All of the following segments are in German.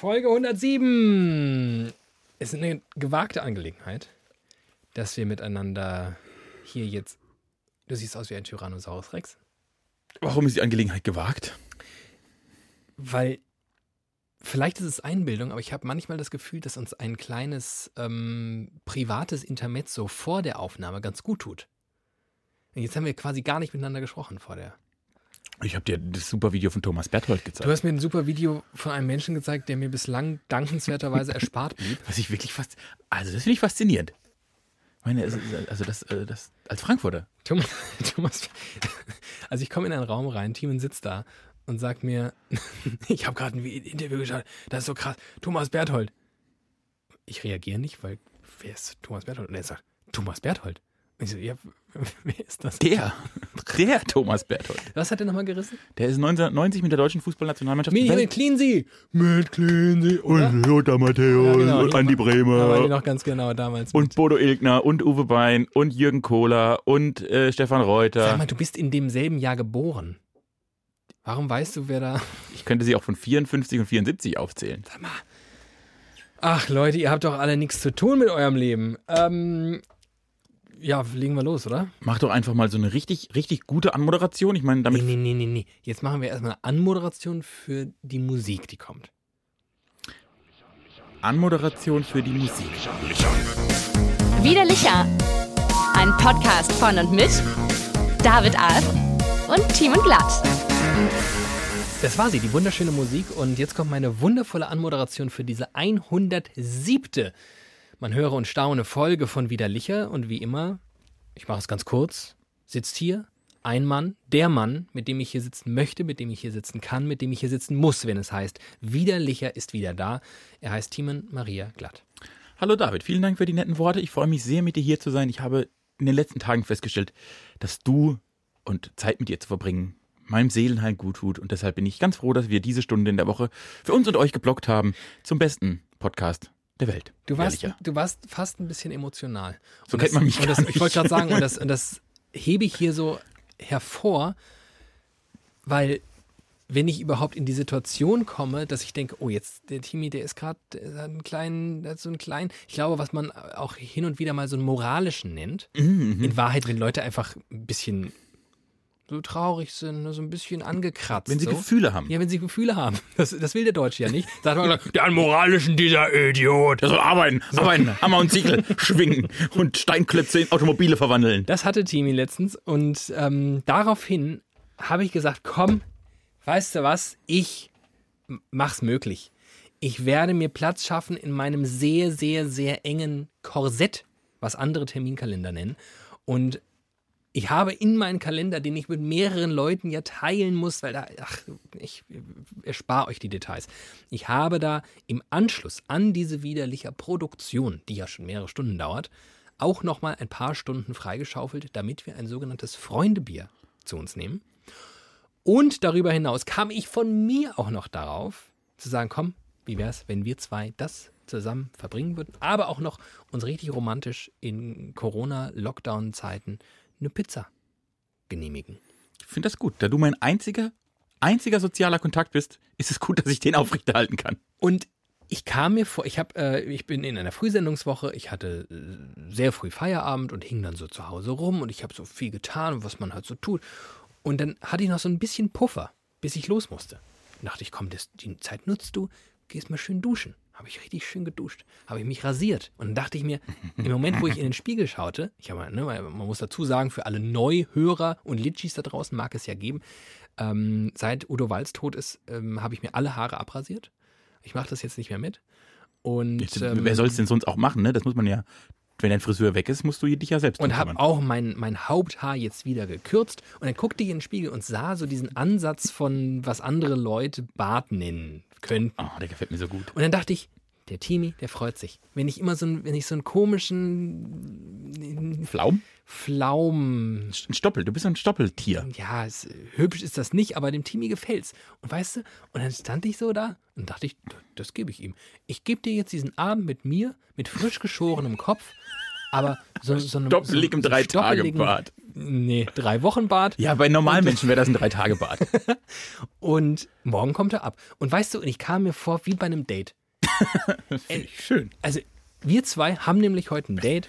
Folge 107. Es ist eine gewagte Angelegenheit, dass wir miteinander hier jetzt. Du siehst aus wie ein Tyrannosaurus Rex. Warum ist die Angelegenheit gewagt? Weil vielleicht ist es Einbildung, aber ich habe manchmal das Gefühl, dass uns ein kleines ähm, privates Intermezzo vor der Aufnahme ganz gut tut. Und jetzt haben wir quasi gar nicht miteinander gesprochen vor der. Ich habe dir das super Video von Thomas Berthold gezeigt. Du hast mir ein super Video von einem Menschen gezeigt, der mir bislang dankenswerterweise erspart blieb. Was ich wirklich fast. Also, das finde ich faszinierend. Ich meine, also das, äh, das als Frankfurter. Thomas, Thomas also ich komme in einen Raum rein, Timon sitzt da und sagt mir, ich habe gerade ein Interview geschaut, das ist so krass, Thomas Berthold. Ich reagiere nicht, weil wer ist Thomas Berthold? Und er sagt, Thomas Berthold. Und ich so, ja, wer ist das? Der, der Thomas Berthold. Was hat er nochmal gerissen? Der ist 1990 mit der deutschen Fußballnationalmannschaft. Mit, mit Cleansy. Mit Cleansy. Oder? und Lothar Matthäus Ja, genau. und Andi Da war ich Bremer noch ganz genau damals. und mit. Bodo Ilgner und Uwe Bein und Jürgen Kohler und äh, Stefan Sag Reuter. mal, du bist in demselben Jahr geboren. Warum weißt du, wer da... Ich könnte sie auch von 54 und 74 aufzählen. Sag mal. Ach Leute, ihr habt doch alle nichts zu tun mit eurem Leben. Ähm, ja, legen wir los, oder? Mach doch einfach mal so eine richtig, richtig gute Anmoderation. Ich meine, Nee, damit nee, nee, nee, nee. Jetzt machen wir erstmal eine Anmoderation für die Musik, die kommt. Anmoderation für die Musik. Widerlicher. Ein Podcast von und mit David Alf und Timon Glatt. Das war sie, die wunderschöne Musik. Und jetzt kommt meine wundervolle Anmoderation für diese 107. Man höre und staune Folge von Widerlicher. Und wie immer, ich mache es ganz kurz, sitzt hier ein Mann, der Mann, mit dem ich hier sitzen möchte, mit dem ich hier sitzen kann, mit dem ich hier sitzen muss, wenn es heißt, Widerlicher ist wieder da. Er heißt Timon Maria Glatt. Hallo David, vielen Dank für die netten Worte. Ich freue mich sehr, mit dir hier zu sein. Ich habe in den letzten Tagen festgestellt, dass du und Zeit mit dir zu verbringen meinem Seelenheil gut tut. Und deshalb bin ich ganz froh, dass wir diese Stunde in der Woche für uns und euch geblockt haben zum besten Podcast der Welt. Du warst, Ehrlicher. du warst fast ein bisschen emotional. So Und kennt man mich gar das, Ich wollte nicht. gerade sagen, und das, und das hebe ich hier so hervor, weil wenn ich überhaupt in die Situation komme, dass ich denke, oh, jetzt der Timmy, der ist gerade einen kleinen, der hat so einen kleinen, ich glaube, was man auch hin und wieder mal so einen moralischen nennt. Mhm, In Wahrheit, wenn Leute einfach ein bisschen so traurig sind, so ein bisschen angekratzt. Wenn sie so. Gefühle haben. Ja, wenn sie Gefühle haben. Das, das will der Deutsche ja nicht. Sagt man gleich, der moralischen, dieser Idiot. Der soll arbeiten, arbeiten, Hammer und Ziegel schwingen und Steinklötze in Automobile verwandeln. Das hatte Timmy letztens und ähm, daraufhin habe ich gesagt, komm, weißt du was, ich mach's möglich. Ich werde mir Platz schaffen in meinem sehr, sehr, sehr engen Korsett, was andere Terminkalender nennen. Und ich habe in meinen Kalender, den ich mit mehreren Leuten ja teilen muss, weil da, ach, ich erspare euch die Details. Ich habe da im Anschluss an diese widerliche Produktion, die ja schon mehrere Stunden dauert, auch nochmal ein paar Stunden freigeschaufelt, damit wir ein sogenanntes Freundebier zu uns nehmen. Und darüber hinaus kam ich von mir auch noch darauf, zu sagen, komm, wie wär's, wenn wir zwei das zusammen verbringen würden, aber auch noch uns richtig romantisch in Corona-Lockdown-Zeiten eine Pizza genehmigen. Ich finde das gut. Da du mein einziger, einziger sozialer Kontakt bist, ist es gut, dass ich den aufrechterhalten kann. Und ich kam mir vor, ich habe, äh, ich bin in einer Frühsendungswoche, ich hatte äh, sehr früh Feierabend und hing dann so zu Hause rum und ich habe so viel getan, was man halt so tut. Und dann hatte ich noch so ein bisschen Puffer, bis ich los musste. Dann dachte ich, komm, das, die Zeit nutzt du, gehst mal schön duschen. Habe ich richtig schön geduscht, habe ich mich rasiert. Und dann dachte ich mir, im Moment, wo ich in den Spiegel schaute, ich habe, ne, man muss dazu sagen, für alle Neuhörer und Litschis da draußen mag es ja geben, ähm, seit Udo Walz tot ist, ähm, habe ich mir alle Haare abrasiert. Ich mache das jetzt nicht mehr mit. Und, Jetzt, ähm, wer soll es denn sonst auch machen, ne? Das muss man ja, wenn dein Friseur weg ist, musst du dich ja selbst und habe auch mein, mein Haupthaar jetzt wieder gekürzt. Und dann guckte ich in den Spiegel und sah so diesen Ansatz von, was andere Leute Bart nennen könnten. Oh, der gefällt mir so gut. Und dann dachte ich, der Timi, der freut sich. Wenn ich immer so, einen- wenn ich so einen komischen Flaum? Flaum, Ein Stoppel, du bist ein Stoppeltier. ja, es, hübsch ist das nicht, aber dem Timi gefällt's. Und weißt du, und dann stand ich so da und dachte ich, das gebe ich ihm. Ich gebe dir jetzt diesen Abend mit mir, mit frisch geschorenem Kopf Aber so, so eine Doppeligem so, so stoppeligen- Drei-Tage-Bad. Nee, drei Wochen Bad. Ja, bei normalen Menschen wäre das ein Drei-Tage-Bad. Und morgen kommt er ab. Und weißt du, ich kam mir vor wie bei einem Date. Ich schön. Also, wir zwei haben nämlich heute ein Date.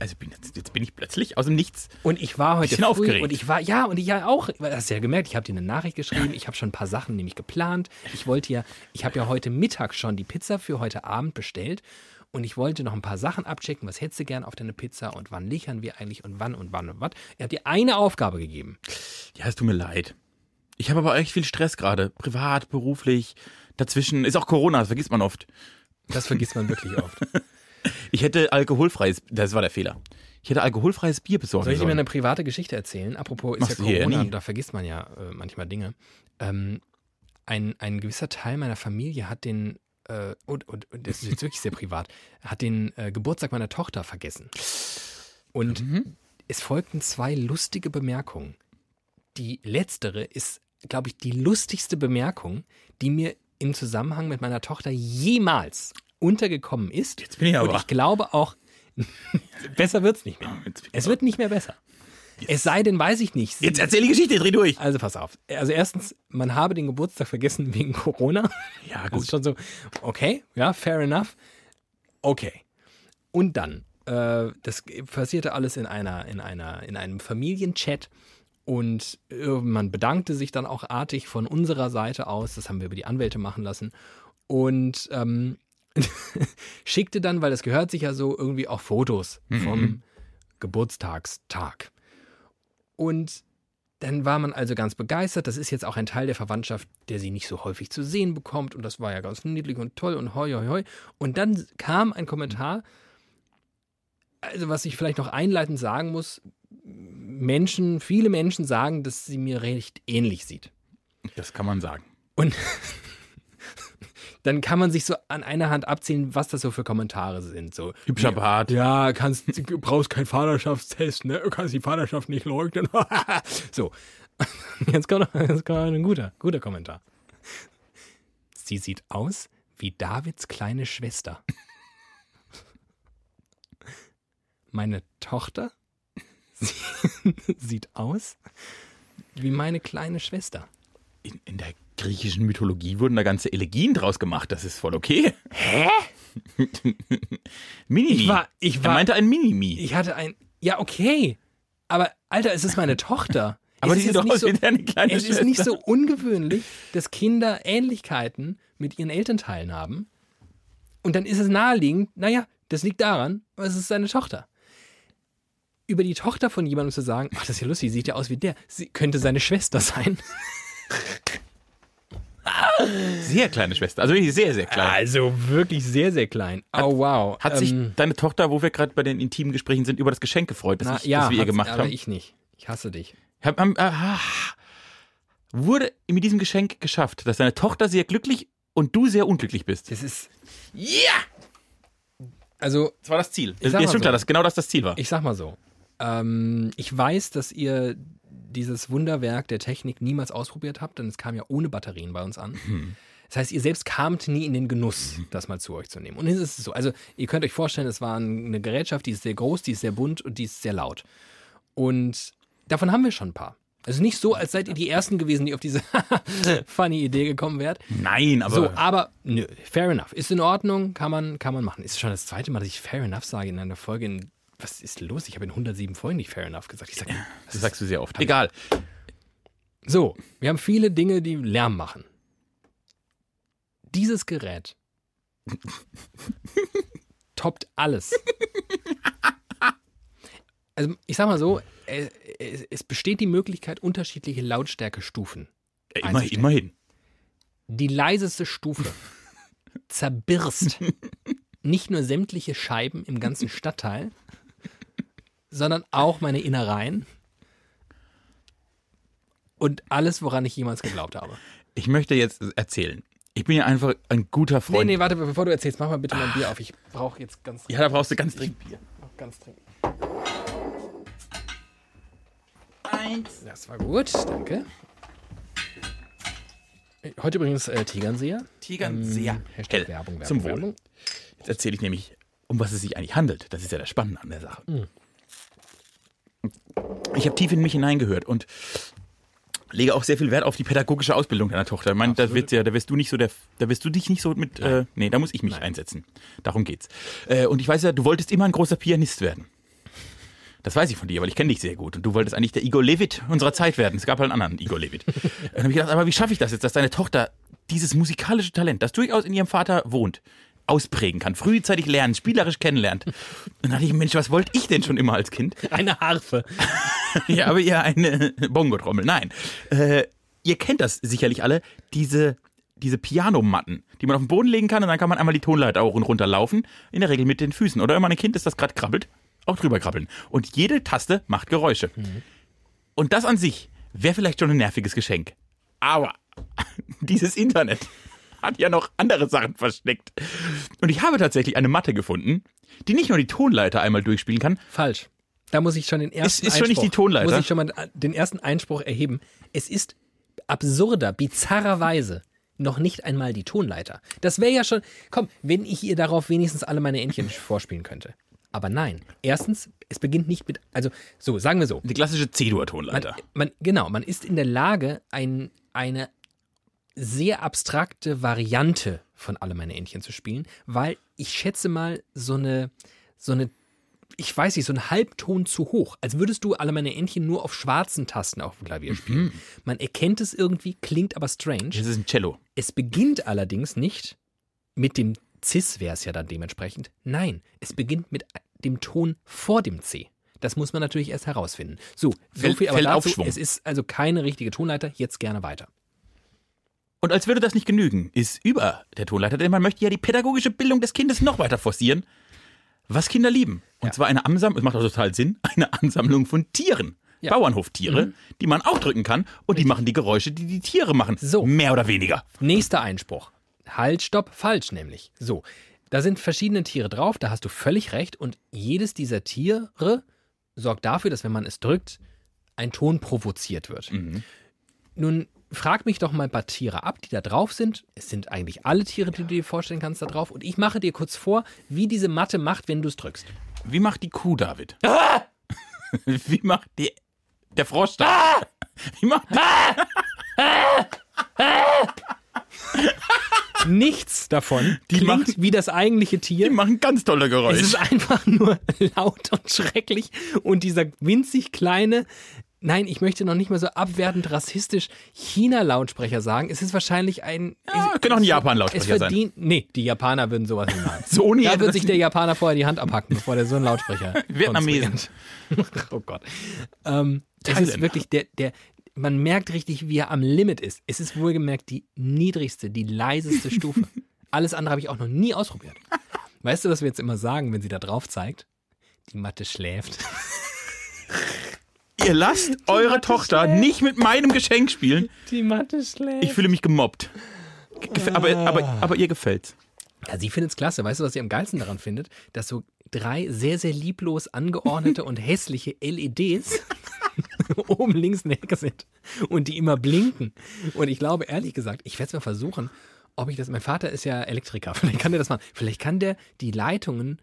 Also bin jetzt, jetzt bin ich plötzlich aus dem Nichts. Und ich war heute früh aufgeregt. und ich war, ja, und ich ja auch, du hast ja gemerkt, ich habe dir eine Nachricht geschrieben, ich habe schon ein paar Sachen nämlich geplant. Ich wollte ja, ich habe ja heute Mittag schon die Pizza für heute Abend bestellt und ich wollte noch ein paar Sachen abchecken, was hättest du gern auf deine Pizza und wann liefern wir eigentlich und wann und wann und was. Er hat dir eine Aufgabe gegeben. Ja, es tut mir leid. Ich habe aber echt viel Stress gerade. Privat, beruflich. Dazwischen ist auch Corona, das vergisst man oft. Das vergisst man wirklich oft. Ich hätte alkoholfreies, das war der Fehler. Ich hätte alkoholfreies Bier besorgen Soll ich dir mal eine private Geschichte erzählen? Apropos, ist Machst ja Corona, da vergisst man ja äh, manchmal Dinge. Ähm, ein, ein gewisser Teil meiner Familie hat den, äh, und, und, und das ist jetzt wirklich sehr privat, hat den äh, Geburtstag meiner Tochter vergessen. Und Mhm. es folgten zwei lustige Bemerkungen. Die letztere ist, glaube ich, die lustigste Bemerkung, die mir im Zusammenhang mit meiner Tochter jemals untergekommen ist. Jetzt bin ich aber. Und ich glaube auch, besser wird es nicht mehr. Ich Es wird nicht mehr besser. Es sei denn, weiß ich nicht. jetzt erzähl die Geschichte, dreh durch. Also pass auf. Also erstens, man habe den Geburtstag vergessen wegen Corona. Ja, Das gut. ist schon so, okay, ja, fair enough. Okay. Und dann, äh, das passierte alles in einer, in einer, in einem Familienchat. Und äh, man bedankte sich dann auch artig von unserer Seite aus. Das haben wir über die Anwälte machen lassen. Und ähm, schickte dann, weil das gehört sich ja so, irgendwie auch Fotos vom Geburtstagstag. Und dann war man also ganz begeistert. Das ist jetzt auch ein Teil der Verwandtschaft, der sie nicht so häufig zu sehen bekommt. Und das war ja ganz niedlich und toll und hoi, hoi, hoi. Und dann kam ein Kommentar, also was ich vielleicht noch einleitend sagen muss. Menschen, viele Menschen sagen, dass sie mir recht ähnlich sieht. Das kann man sagen. Und dann kann man sich so an einer Hand abzählen, was das so für Kommentare sind. So, Hübscher Bart. ja, kannst, du brauchst keinen Vaterschaftstest, ne? Du kannst die Vaterschaft nicht leugnen. so. Jetzt kommt, noch, jetzt kommt ein guter, guter Kommentar. Sie sieht aus wie Davids kleine Schwester. Meine Tochter sie, sieht aus wie meine kleine Schwester. In, in der griechischen Mythologie wurden da ganze Elegien draus gemacht. Das ist voll okay. Hä? Minimi. Ich war- ich Er war- meinte ein Minimi. Ich hatte ein. Ja, okay. Aber, Alter, es ist meine Tochter. Aber es die ist sieht doch nicht aus so, wie deine kleine Es ist nicht so ungewöhnlich, dass Kinder Ähnlichkeiten mit ihren Elternteilen haben. Und dann ist es naheliegend, naja, das liegt daran, es ist seine Tochter. Über die Tochter von jemandem zu sagen, ach, das ist ja lustig, sieht ja aus wie der, sie könnte seine Schwester sein. Sehr kleine Schwester. Also wirklich sehr, sehr klein. Also wirklich sehr, sehr klein. oh, wow. Hat sich Ähm, deine Tochter, wo wir gerade bei den intimen Gesprächen sind, über das Geschenk gefreut, das, na, ich, ja, das wir ihr gemacht aber haben? ich nicht. Ich hasse dich. Hab, haben, ah, wurde mit diesem Geschenk geschafft, dass deine Tochter sehr glücklich und du sehr unglücklich bist. Das ist, Ja! also Das war das Ziel. Ich sag Ja, mal stimmt so. klar, dass genau das das Ziel war. Ich sag mal so. Ähm, ich weiß, dass ihr dieses Wunderwerk der Technik niemals ausprobiert habt, denn es kam ja ohne Batterien bei uns an. Das heißt, ihr selbst kamt nie in den Genuss, das mal zu euch zu nehmen. Und jetzt ist es so. Also, ihr könnt euch vorstellen, es war eine Gerätschaft, die ist sehr groß, die ist sehr bunt und die ist sehr laut. Und davon haben wir schon ein paar. Also nicht so, als seid ihr die Ersten gewesen, die auf diese funny Idee gekommen wärt. Nein, aber, So, aber nö, fair enough. Ist in Ordnung, kann man, kann man machen. Ist schon das zweite Mal, dass ich fair enough sage in einer Folge. In, was ist los? Ich habe in 107 Folgen nicht fair enough gesagt. Ich sag, das sagst du sehr oft. Egal. so, wir haben viele Dinge, die Lärm machen. Dieses Gerät toppt alles. Also, ich sag mal so, äh, es, es besteht die Möglichkeit, unterschiedliche Lautstärkestufen Ja, immer, immerhin. die leiseste Stufe zerbirst nicht nur sämtliche Scheiben im ganzen Stadtteil, sondern auch meine Innereien und alles, woran ich jemals geglaubt habe. Ich möchte jetzt erzählen. Ich bin ja einfach ein guter Nee, Freund. nee, warte, bevor du erzählst, mach mal bitte mein Bier auf. Ich brauche jetzt ganz, Ja, da brauchst du ganz dringend Bier. ganz dringend. Eins. Das war gut, danke. Heute übrigens äh, Tegernseher. Tigern sehr Hashtag hell. Werbung, Werbung, Zum Wohl. Werbung. Jetzt erzähle ich nämlich um was es sich eigentlich handelt. Das ist ja das Spannende an der Sache. Ich habe tief in mich hineingehört und lege auch sehr viel Wert auf die pädagogische Ausbildung deiner Tochter. Ich meine, da wird ja, da wirst du nicht so der, da wirst du dich nicht so mit, äh, nee, da muss ich mich einsetzen. Darum geht's. Äh, und ich weiß ja, du wolltest immer ein großer Pianist werden. Das weiß ich von dir, weil ich kenne dich sehr gut. Und du wolltest eigentlich der Igor Levit unserer Zeit werden. Es gab halt einen anderen Igor Levit. Dann habe ich gedacht, aber wie schaffe ich das jetzt, dass deine Tochter dieses musikalische Talent, das durchaus in ihrem Vater wohnt, ausprägen kann, frühzeitig lernen, spielerisch kennenlernt. Und dann dachte ich, Mensch, was wollte ich denn schon immer als Kind? Eine Harfe. ja, aber eher eine Bongo-Trommel. Nein. Äh, ihr kennt das sicherlich alle, diese, diese Pianomatten, die man auf den Boden legen kann und dann kann man einmal die Tonleiter auch und runter laufen. In der Regel mit den Füßen. Oder wenn man ein Kind ist, das gerade krabbelt, auch drüber krabbeln. Und jede Taste macht Geräusche. Und das an sich wäre vielleicht schon ein nerviges Geschenk. Aber dieses Internet hat ja noch andere Sachen versteckt. Und ich habe tatsächlich eine Matte gefunden, die nicht nur die Tonleiter einmal durchspielen kann, Falsch. Da muss ich schon den ersten ist schon nicht die Einspruch- Tonleiter? Muss ich schon mal den ersten Einspruch erheben. Es ist absurder, bizarrerweise noch nicht einmal die Tonleiter. Das wäre ja schon, komm, wenn ich ihr darauf wenigstens alle meine Entchen vorspielen könnte. Aber nein. Erstens, es beginnt nicht mit, also so, sagen wir so. die klassische Man, C-Dur-Tonleiter. man, genau, man ist in der Lage, ein, eine sehr abstrakte Variante von Alle meine Entchen zu spielen, weil ich schätze mal so eine, so eine, ich weiß nicht, so ein Halbton zu hoch, als würdest du Alle meine Entchen nur auf schwarzen Tasten auf dem Klavier spielen. Man erkennt es irgendwie, klingt aber strange. Das ist ein Cello. Es beginnt allerdings nicht mit dem Cis wäre es ja dann dementsprechend. Nein, es beginnt mit dem Ton vor dem C. Das muss man natürlich erst herausfinden. So, so viel aber dazu. Es ist also keine richtige Tonleiter. Jetzt gerne weiter. Und als würde das nicht genügen, ist über der Tonleiter, denn man möchte ja die pädagogische Bildung des Kindes noch weiter forcieren, was Kinder lieben. Und Ja. zwar eine Ansammlung, das macht auch total Sinn, eine Ansammlung von Tieren. Ja. Mhm. Bauernhoftiere, die man auch drücken kann und die machen die Geräusche, die die Tiere machen. So. Mehr oder weniger. Nächster Einspruch. Halt, stopp, falsch nämlich. So, da sind verschiedene Tiere drauf, da hast du völlig recht. Und jedes dieser Tiere sorgt dafür, dass wenn man es drückt, ein Ton provoziert wird. Nun frag mich doch mal ein paar Tiere ab, die da drauf sind. Es sind eigentlich alle Tiere, die du dir vorstellen kannst, da drauf. Und ich mache dir kurz vor, wie diese Matte macht, wenn du es drückst. Wie macht die Kuh, David? Wie macht die, der Frosch da? Wie macht die, Nichts davon klingt machen- wie das eigentliche Tier. die machen ganz tolle Es Geräusche. ist einfach nur laut und schrecklich. Und dieser winzig kleine, nein, ich möchte noch nicht mal so abwertend rassistisch China-Lautsprecher sagen. Es ist wahrscheinlich ein. Ja, es, könnte auch ein Japan-Lautsprecher Es sein. verdient. Nee, die Japaner würden sowas nicht machen. Sony Da wird das sich der Japaner vorher die Hand abhacken, bevor der so einen Lautsprecher. Vietnamesen. oh Gott. Ähm, es ist wirklich der, der. Man merkt richtig, wie er am Limit ist. Es ist wohlgemerkt die niedrigste, die leiseste Stufe. Alles andere habe ich auch noch nie ausprobiert. Weißt du, was wir jetzt immer sagen, wenn sie da drauf zeigt? Die Matte schläft. Ihr lasst eure Tochter nicht mit meinem Geschenk spielen. Die Matte schläft. Ich fühle mich gemobbt. Gef- Aber, aber, aber ihr gefällt's. Ja, sie findet es klasse. Weißt du, was sie am geilsten daran findet? Dass so drei sehr, sehr lieblos angeordnete und hässliche LEDs oben links in der Ecke sind und die immer blinken. Und ich glaube, ehrlich gesagt, ich werde es mal versuchen, ob ich das. Mein Vater ist ja Elektriker. Vielleicht kann der das machen. Vielleicht kann der die Leitungen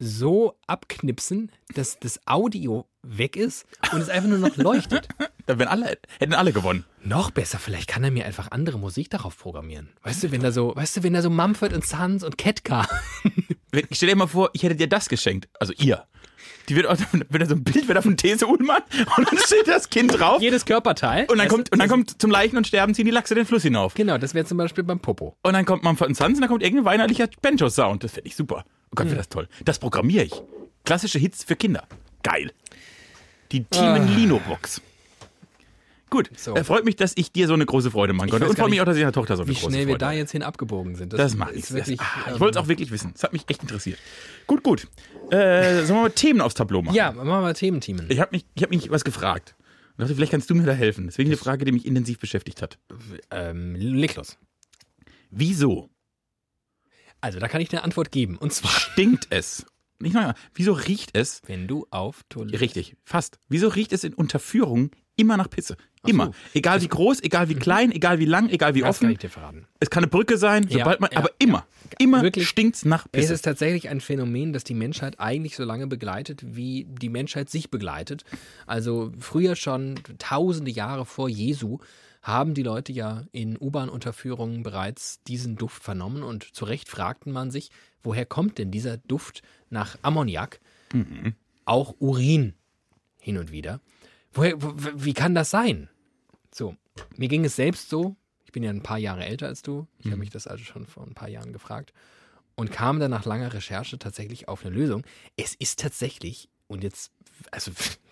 so abknipsen, dass das Audio weg ist und es einfach nur noch leuchtet. Da wären alle, hätten alle gewonnen. Noch besser, vielleicht kann er mir einfach andere Musik darauf programmieren. Weißt du, wenn da so, weißt du, wenn da so Mumford Sons und Ketka Wenn- Stell dir mal vor, ich hätte dir das geschenkt. Also ihr. Die wird, auch- wenn da so ein Bild wäre von These Ullmann und dann steht das Kind drauf. jedes Körperteil. Und dann Das- kommt, und dann kommt zum Leichen und Sterben ziehen die Lachse den Fluss hinauf. Genau, das wäre zum Beispiel beim Popo. Und dann kommt Mumford Sons und dann kommt irgendein weinerlicher Banjo-Sound. Das finde ich super. Oh Gott, wäre das toll. Das programmiere ich. Klassische Hits für Kinder. Geil. Die Team Lino-Box. Gut, So. äh, freut mich, dass ich dir so eine große Freude machen konnte. Und freut mich auch, dass ich der Tochter so eine Wie große schnell Freude wir da jetzt hin abgebogen sind. Das macht ist nichts. Wirklich, Das, ah, ähm, ich wollte es auch wirklich wissen. Das hat mich echt interessiert. Gut, gut. Äh, sollen wir mal Themen aufs Tableau machen? Ja, machen wir mal Thementeamen. Ich habe mich, ich hab mich was gefragt. Und dachte, vielleicht kannst du mir da helfen. Deswegen eine Frage, die mich intensiv beschäftigt hat. Ähm, leg los. Wieso Also, da kann ich eine Antwort geben. Und zwar, stinkt es? Nicht mal, wieso riecht es? wenn du auf Toilette. Richtig, fast. Wieso riecht es in Unterführung immer nach Pisse. Immer. so. Egal wie groß, egal wie klein, egal wie lang, egal wie Das kann offen. ich dir verraten. Es kann eine Brücke sein, Ja, sobald man, ja, aber immer, ja. immer Wirklich. stinkt's nach Es Pisse. ist tatsächlich ein Phänomen, das die Menschheit eigentlich so lange begleitet, wie die Menschheit sich begleitet. Also früher schon, tausende Jahre vor Jesu, haben die Leute ja in U-Bahn-Unterführungen bereits diesen Duft vernommen und zu Recht fragten man sich, woher kommt denn dieser Duft nach Ammoniak? Auch Urin hin und wieder. Woher, wo- wie kann das sein? So, mir ging es selbst so. Ich bin ja ein paar Jahre älter als du. Ich habe mich das also schon vor ein paar Jahren gefragt und kam dann nach langer Recherche tatsächlich auf eine Lösung. Es ist tatsächlich, und jetzt, also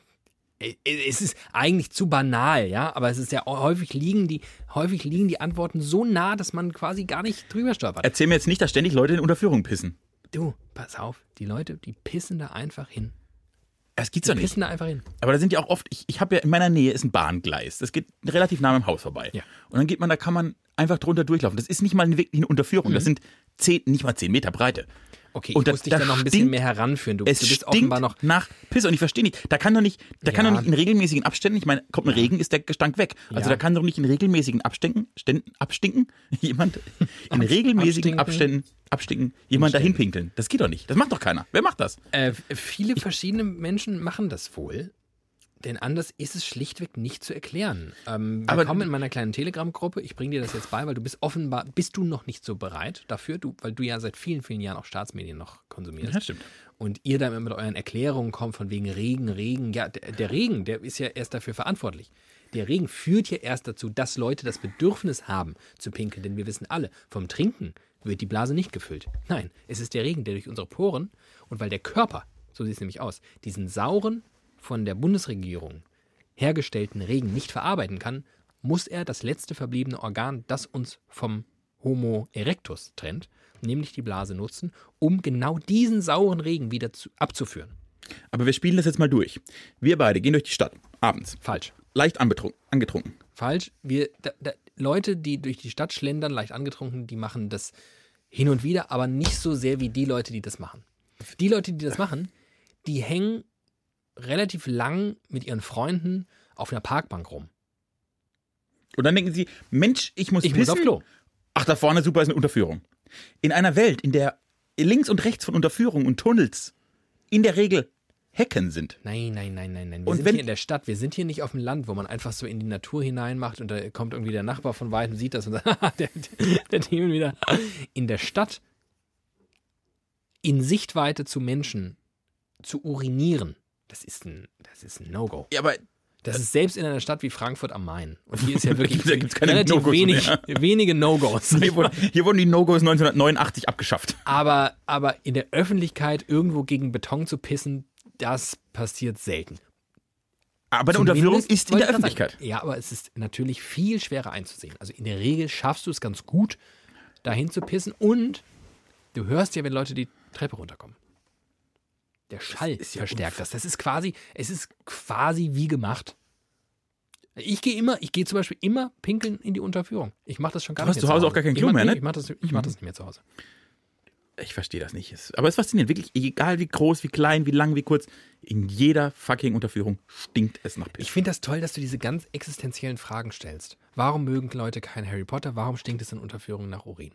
es ist eigentlich zu banal, ja, aber es ist ja häufig liegen die, häufig liegen die Antworten so nah, dass man quasi gar nicht drüber stolpert. Erzähl mir jetzt nicht, dass ständig Leute in Unterführung pissen. Du, pass auf, die Leute, die pissen da einfach hin. Das gibt's Die doch nicht. pissen da einfach hin. Aber da sind ja auch oft, ich, ich habe ja in meiner Nähe ist ein Bahngleis. Das geht relativ nah am Haus vorbei. Ja. Und dann geht man, da kann man einfach drunter durchlaufen. Das ist nicht mal eine, wirklich eine Unterführung. Mhm. Das sind zehn, nicht mal zehn Meter Breite. Okay, Und ich da- muss dich da noch ein bisschen mehr heranführen. Du, Es du bist offenbar noch. nach Pisse und ich verstehe nicht. Da kann doch nicht, da kann Ja. doch nicht in regelmäßigen Abständen, ich meine, kommt ein Regen, ist der Gestank weg. Also Ja. da kann doch nicht in regelmäßigen Abständen, Ständen, Abstinken, jemand in regelmäßigen Abstinken. Abständen, abstinken, jemand dahin pinkeln. Das geht doch nicht. Das macht doch keiner. Wer macht das? Äh, viele verschiedene Menschen machen das wohl. Denn anders ist es schlichtweg nicht zu erklären. Ähm, Aber- willkommen in meiner kleinen Telegram-Gruppe. Ich bringe dir das jetzt bei, weil du bist offenbar, bist du noch nicht so bereit dafür, du, weil du ja seit vielen, vielen Jahren auch Staatsmedien noch konsumierst. Ja, stimmt. Und ihr da immer mit euren Erklärungen kommt von wegen Regen, Regen. Ja, der, der Regen, der ist ja erst dafür verantwortlich. Der Regen führt ja erst dazu, dass Leute das Bedürfnis haben zu pinkeln. Denn wir wissen alle, vom Trinken wird die Blase nicht gefüllt. Nein, es ist der Regen, der durch unsere Poren und weil der Körper, so sieht es nämlich aus, diesen sauren, von der Bundesregierung hergestellten Regen nicht verarbeiten kann, muss er das letzte verbliebene Organ, das uns vom Homo erectus trennt, nämlich die Blase nutzen, um genau diesen sauren Regen wieder zu, abzuführen. Aber wir spielen das jetzt mal durch. Wir beide gehen durch die Stadt, abends, Falsch. leicht angetrunken. Falsch. Wir, da, da, Leute, die durch die Stadt schlendern, leicht angetrunken, die machen das hin und wieder, aber nicht so sehr wie die Leute, die das machen. Die Leute, die das machen, die hängen relativ lang mit ihren Freunden auf einer Parkbank rum. Und dann denken sie, Mensch, ich muss Ich muss pissen. auf Klo. Ach, da vorne super ist eine Unterführung. In einer Welt, in der links und rechts von Unterführungen und Tunnels in der Regel Hecken sind. Nein, nein, nein, nein, nein. Wir Und sind wenn- hier in der Stadt. Wir sind hier nicht auf dem Land, wo man einfach so in die Natur hineinmacht und da kommt irgendwie der Nachbar von weitem, sieht das und sagt, "Haha, der, der, Demon wieder. In der Stadt, in Sichtweite zu Menschen zu urinieren, das ist ein, das ist ein No-Go. Ja, aber Das ist selbst in einer Stadt wie Frankfurt am Main. Und hier ist ja wirklich Da gibt's keine relativ No-Gos wenig, mehr. wenige No-Gos. hier wurden, hier wurden die No-Gos 1989 abgeschafft. Aber, aber in der Öffentlichkeit irgendwo gegen Beton zu pissen, das passiert selten. Aber eine Unterführung ist in der Öffentlichkeit. Sagen. Ja, aber es ist natürlich viel schwerer einzusehen. Also in der Regel schaffst du es ganz gut, dahin zu pissen und du hörst ja, wenn Leute die Treppe runterkommen. Der Schall ist ja verstärkt das. Das ist quasi, es ist quasi wie gemacht. Ich gehe immer, ich gehe zum Beispiel immer pinkeln in die Unterführung. Ich mache das schon gar Du nicht hast mehr zu Hause auch gar kein Ich Klo mehr, ne? Ich mache das, ich mach das nicht mehr zu Hause. Ich verstehe das nicht. Aber es ist faszinierend. Wirklich, egal wie groß, wie klein, wie lang, wie kurz, in jeder fucking Unterführung stinkt es nach Ich Piss. finde das toll, dass du diese ganz existenziellen Fragen stellst. Warum mögen Leute kein Harry Potter? Warum stinkt es in Unterführungen nach Urin?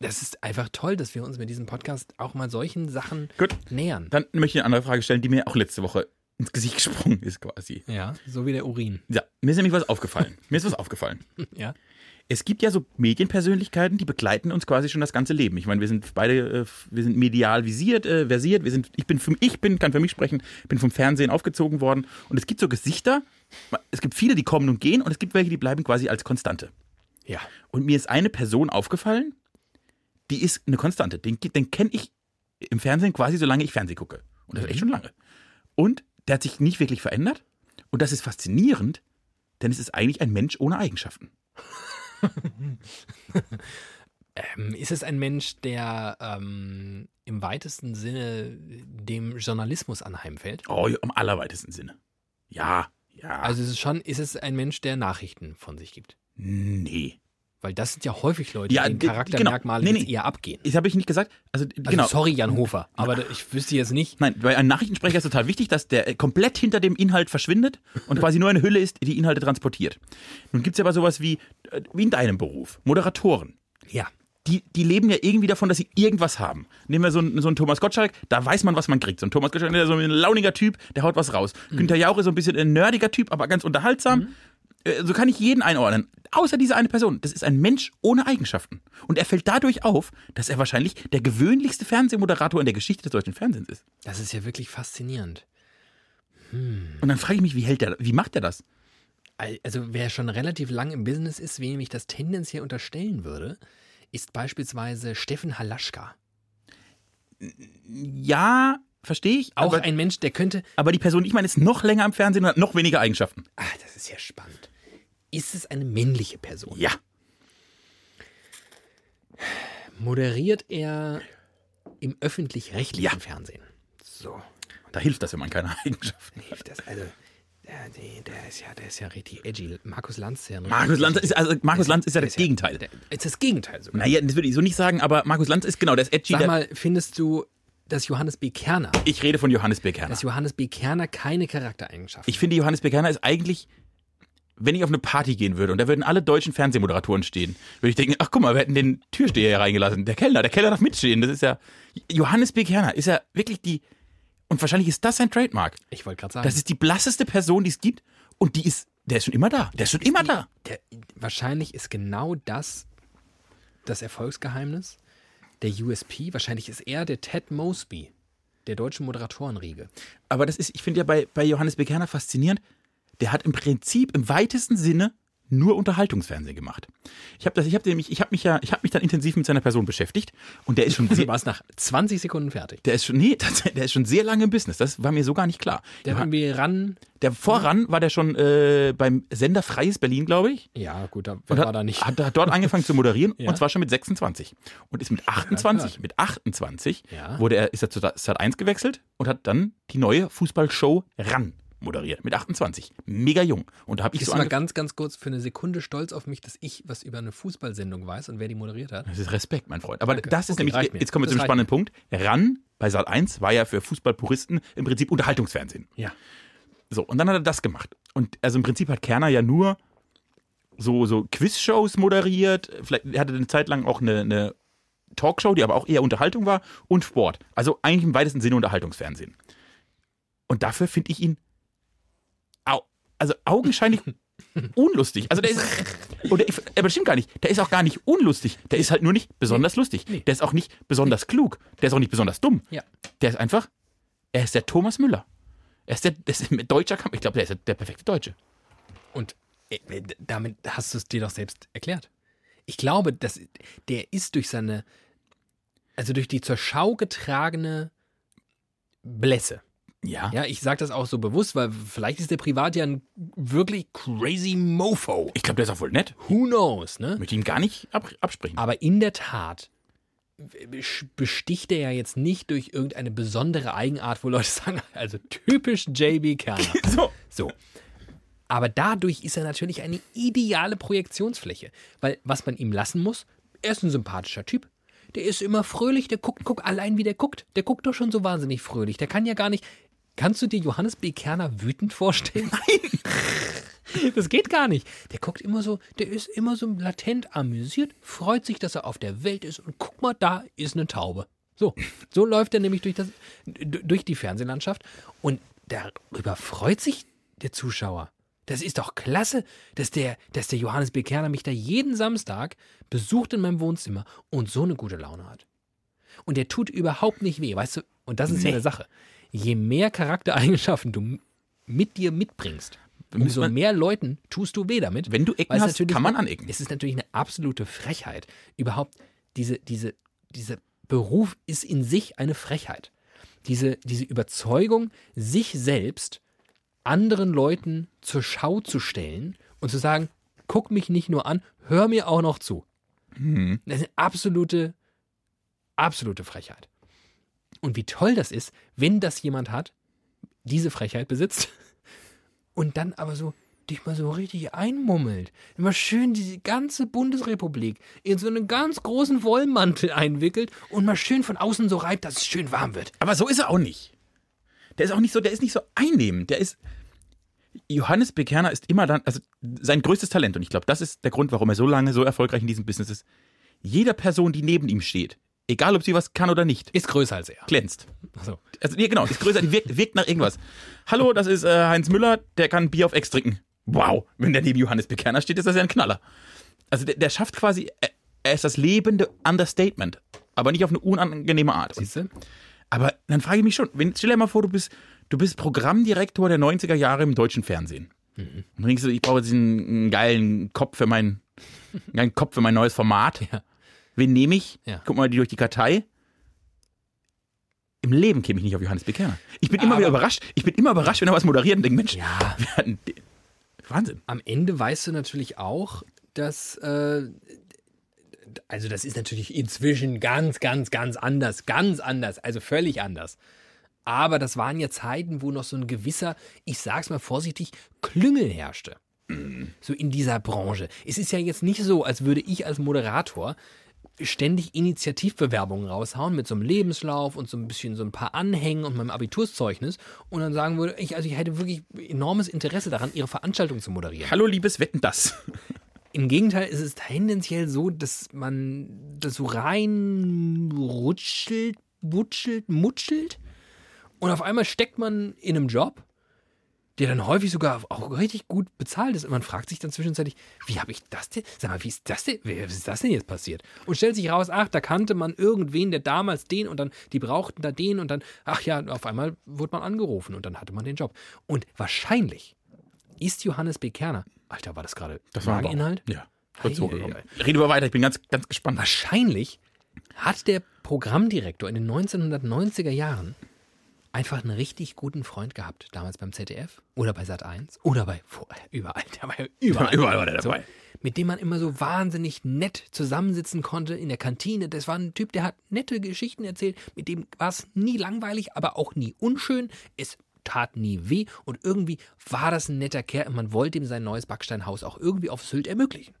Das ist einfach toll, dass wir uns mit diesem Podcast auch mal solchen Sachen Gut. nähern. Dann möchte ich eine andere Frage stellen, die mir auch letzte Woche ins Gesicht gesprungen ist quasi. Ja, so wie der Urin. Ja, mir ist nämlich was aufgefallen. Mir ist was aufgefallen. Ja. Es gibt ja so Medienpersönlichkeiten, die begleiten uns quasi schon das ganze Leben. Ich meine, wir sind beide, äh, wir sind medial visiert, äh, versiert. Wir sind, ich bin, für, ich bin, kann für mich sprechen, bin vom Fernsehen aufgezogen worden. Und es gibt so Gesichter. Es gibt viele, die kommen und gehen, und es gibt welche, die bleiben quasi als Konstante. Ja. Und mir ist eine Person aufgefallen, die ist eine Konstante. Den, den kenne ich im Fernsehen quasi, solange ich Fernsehen gucke. Und das ist echt schon lange. Und der hat sich nicht wirklich verändert. Und das ist faszinierend, denn es ist eigentlich ein Mensch ohne Eigenschaften. Ähm, ist es ein Mensch, der ähm, im weitesten Sinne dem Journalismus anheimfällt? Oh, im allerweitesten Sinne. Ja, ja. Also ist es schon, ist es ein Mensch, der Nachrichten von sich gibt? nee. Weil das sind ja häufig Leute, Ja, denen Charaktermerkmale genau. Nee, nee. eher abgehen. Das habe ich nicht gesagt. Also, Also genau. sorry, Jan Hofer, aber da- ich wüsste jetzt nicht. Nein, bei einem Nachrichtensprecher ist total wichtig, dass der komplett hinter dem Inhalt verschwindet und quasi nur eine Hülle ist, die Inhalte transportiert. Nun gibt es aber sowas wie, äh, wie in deinem Beruf, Moderatoren. Ja. Die, die leben ja irgendwie davon, dass sie irgendwas haben. Nehmen wir so einen, so einen Thomas Gottschalk, da weiß man, was man kriegt. So ein Thomas Gottschalk, der ist so ein launiger Typ, der haut was raus. Günther Jauch ist so ein bisschen ein nerdiger Typ, aber ganz unterhaltsam. Äh, So kann ich jeden einordnen. Außer diese eine Person. Das ist ein Mensch ohne Eigenschaften. Und er fällt dadurch auf, dass er wahrscheinlich der gewöhnlichste Fernsehmoderator in der Geschichte des deutschen Fernsehens ist. Das ist ja wirklich faszinierend. Und dann frage ich mich, wie hält der, wie macht er das? Al- Also wer schon relativ lang im Business ist, wem ich das tendenziell unterstellen würde, ist beispielsweise Steffen Halaschka. Ja, verstehe ich. Auch aber, ein Mensch, der könnte. aber die Person, die ich meine, ist noch länger im Fernsehen und hat noch weniger Eigenschaften. Ah, das ist ja spannend. Ist es eine männliche Person? Ja. Moderiert er im öffentlich-rechtlichen Ja. Fernsehen? So. Da hilft das, wenn man keine Eigenschaften hat. Hilft das? Also, der, der, der, ist ja, der ist ja richtig edgy. Markus Lanz ist ja ein Markus Lanz ist, also Markus Lanz ist ja das Gegenteil. Der, ist das Gegenteil sogar. Naja, das würde ich so nicht sagen, aber Markus Lanz ist genau, der ist edgy. Sag Der, mal, findest du, dass Johannes B. Kerner, ich rede von Johannes B. Kerner. dass Johannes B. Kerner keine Charaktereigenschaften Ich finde, Johannes B. Kerner ist eigentlich, wenn ich auf eine Party gehen würde und da würden alle deutschen Fernsehmoderatoren stehen, würde ich denken, ach guck mal, wir hätten den Türsteher hier reingelassen. Der Kellner, der Kellner darf mitstehen. Das ist ja, Johannes B. Kerner ist ja wirklich die, und wahrscheinlich ist das sein Trademark. Ich wollte gerade sagen. Das ist die blasseste Person, die es gibt und die ist, der ist schon immer da. Der ist schon immer da. der, wahrscheinlich ist genau das das Erfolgsgeheimnis, der USP. Wahrscheinlich ist er der Ted Mosby der deutschen Moderatorenriege. Aber das ist, ich finde ja bei, bei Johannes B. Kerner faszinierend, der hat im Prinzip im weitesten Sinne nur Unterhaltungsfernsehen gemacht. Ich habe das, ich habe nämlich, ich habe mich ja, ich habe mich dann intensiv mit seiner Person beschäftigt und der ist schon Du sehr, warst nach 20 Sekunden fertig. der ist schon, nee, das, der ist schon sehr lange im Business. Das war mir so gar nicht klar. Der Der, irgendwie ran. der voran war der schon äh, beim Sender Freies Berlin, glaube ich. Ja, gut, da wer hat, war da nicht. hat, hat dort angefangen zu moderieren Ja. und zwar schon mit 26 und ist mit 28 mit 28 Ja. wurde er ist er zu Sat 1 gewechselt und hat dann die neue Fußballshow ran moderiert mit 28 mega jung und da habe ich Bist so mal ganz, ganz kurz für eine Sekunde stolz auf mich, dass ich was über eine Fußballsendung weiß und wer die moderiert hat? das ist Respekt mein Freund aber Danke. das ist Okay, nämlich mir. jetzt kommen wir zum spannenden Punkt ran bei Sat 1 war ja für Fußballpuristen im Prinzip Unterhaltungsfernsehen Ja. So, und dann hat er das gemacht. Und also im Prinzip hat Kerner ja nur so, so Quizshows moderiert. Vielleicht er hatte eine Zeit lang auch eine, eine Talkshow, die aber auch eher Unterhaltung war und Sport. Also eigentlich im weitesten Sinne Unterhaltungsfernsehen. Und dafür finde ich ihn also augenscheinlich unlustig. Also der ist, oder ich, aber stimmt gar nicht. Der ist auch gar nicht unlustig. Der ist halt nur nicht besonders lustig. Der ist auch nicht besonders klug. Der ist auch nicht besonders dumm. Ja. Der ist einfach, er ist der Thomas Müller. Er ist der, der ist ein deutscher Kampf. Ich glaube, der ist der perfekte Deutsche. Und äh, d- damit hast du es dir doch selbst erklärt. Ich glaube, dass der ist durch seine, also durch die zur Schau getragene Blässe. Ja. Ja, ich sage das auch so bewusst, weil vielleicht ist der privat ja ein wirklich crazy Mofo. Ich glaube, der ist auch voll nett. Who knows, ne? Möchte ihn gar nicht ab, absprechen. Aber in der Tat besticht er ja jetzt nicht durch irgendeine besondere Eigenart, wo Leute sagen, also typisch JB Kerner. So. So. Aber dadurch ist er natürlich eine ideale Projektionsfläche. Weil was man ihm lassen muss, er ist ein sympathischer Typ. Der ist immer fröhlich, der guckt, guck, allein wie der guckt. Der guckt doch schon so wahnsinnig fröhlich. Der kann ja gar nicht. Kannst du dir Johannes B. Kerner wütend vorstellen? Nein. Das geht gar nicht. Der guckt immer so, der ist immer so latent amüsiert, freut sich, dass er auf der Welt ist und guck mal, da ist eine Taube. So, so läuft er nämlich durch, das, durch die Fernsehlandschaft und darüber freut sich der Zuschauer. Das ist doch klasse, dass der, dass der Johannes B. Kerner mich da jeden Samstag besucht in meinem Wohnzimmer und so eine gute Laune hat. Und der tut überhaupt nicht weh, weißt du? Und das ist ja Nee. eine Sache. Je mehr Charaktereigenschaften du mit dir mitbringst, umso wir- mehr Leuten tust du weh damit. Wenn du Ecken hast, kann man anecken. Es ist natürlich eine absolute Frechheit. Überhaupt, diese, diese, dieser Beruf ist in sich eine Frechheit. Diese, diese Überzeugung, sich selbst anderen Leuten zur Schau zu stellen und zu sagen, guck mich nicht nur an, hör mir auch noch zu. Mhm. Das ist eine absolute, absolute Frechheit. Und wie toll das ist, wenn das jemand hat, diese Frechheit besitzt und dann aber so dich mal so richtig einmummelt. Immer schön die ganze Bundesrepublik in so einen ganz großen Wollmantel einwickelt und mal schön von außen so reibt, dass es schön warm wird. Aber so ist er auch nicht. Der ist auch nicht so, der ist nicht so einnehmend. Der ist. Johannes Bekerner ist immer dann, also sein größtes Talent, und ich glaube, das ist der Grund, warum er so lange so erfolgreich in diesem Business ist. Jeder Person, die neben ihm steht, egal ob sie was kann oder nicht, Ist größer als er. glänzt. Also, Also, nee, genau, ist größer, die wirkt, wirkt nach irgendwas. Hallo, das ist äh, Heinz Müller, der kann Bier auf Ex trinken. Wow, wenn der neben Johannes Bekerner steht, ist das ja ein Knaller. Also der, der schafft quasi, er, er ist das lebende Understatement, aber nicht auf eine unangenehme Art. Und, siehst du? aber dann frage ich mich schon, wenn, stell dir mal vor, du bist, du bist Programmdirektor der 90er Jahre im deutschen Fernsehen. Und dann denkst du, ich brauche jetzt einen, einen geilen Kopf für mein, einen geilen Kopf für mein neues Format. Ja. Wen nehme ich? Ja. Guck mal die durch die Kartei. Im Leben käme ich nicht auf Johannes Bekerner. Ich bin immer Aber- wieder überrascht. Ich bin immer überrascht, wenn er was moderiert und denke, Mensch, Ja. wir hatten den- Wahnsinn. Am Ende weißt du natürlich auch, dass, äh, also das ist natürlich inzwischen ganz, ganz, ganz anders, ganz anders, also völlig anders. Aber das waren ja Zeiten, wo noch so ein gewisser, ich sag's mal vorsichtig, Klüngel herrschte. So in dieser Branche. Es ist ja jetzt nicht so, als würde ich als Moderator ständig Initiativbewerbungen raushauen mit so einem Lebenslauf und so ein bisschen so ein paar Anhängen und meinem Abiturszeugnis und dann sagen würde, ich, also ich hätte wirklich enormes Interesse daran, ihre Veranstaltung zu moderieren. Hallo, liebes Wetten, das. Im Gegenteil ist es tendenziell so, dass man das so rein rutschelt, butschelt, mutschelt und auf einmal steckt man in einem Job, der dann häufig sogar auch richtig gut bezahlt ist. Und man fragt sich dann zwischenzeitlich, wie habe ich das denn? Sag mal, wie ist das denn? Wie ist das denn jetzt passiert? Und stellt sich raus, ach, da kannte man irgendwen, der damals den und dann, die brauchten da den und dann, ach ja, auf einmal wurde man angerufen und dann hatte man den Job. Und wahrscheinlich ist Johannes B. Kerner, Alter, war das gerade Das Mageninhalt? Ja. Wird so ei. Rede weiter, ich bin ganz, ganz gespannt. Wahrscheinlich hat der Programmdirektor in den 1990er Jahren einfach einen richtig guten Freund gehabt, damals beim ZDF oder bei Sat1 oder bei überall, der war ja überall, Überall war der dabei. mit dem man immer so wahnsinnig nett zusammensitzen konnte in der Kantine. Das war ein Typ, der hat nette Geschichten erzählt, mit dem war es nie langweilig, aber auch nie unschön. Es tat nie weh und irgendwie war das ein netter Kerl und man wollte ihm sein neues Backsteinhaus auch irgendwie auf Sylt ermöglichen.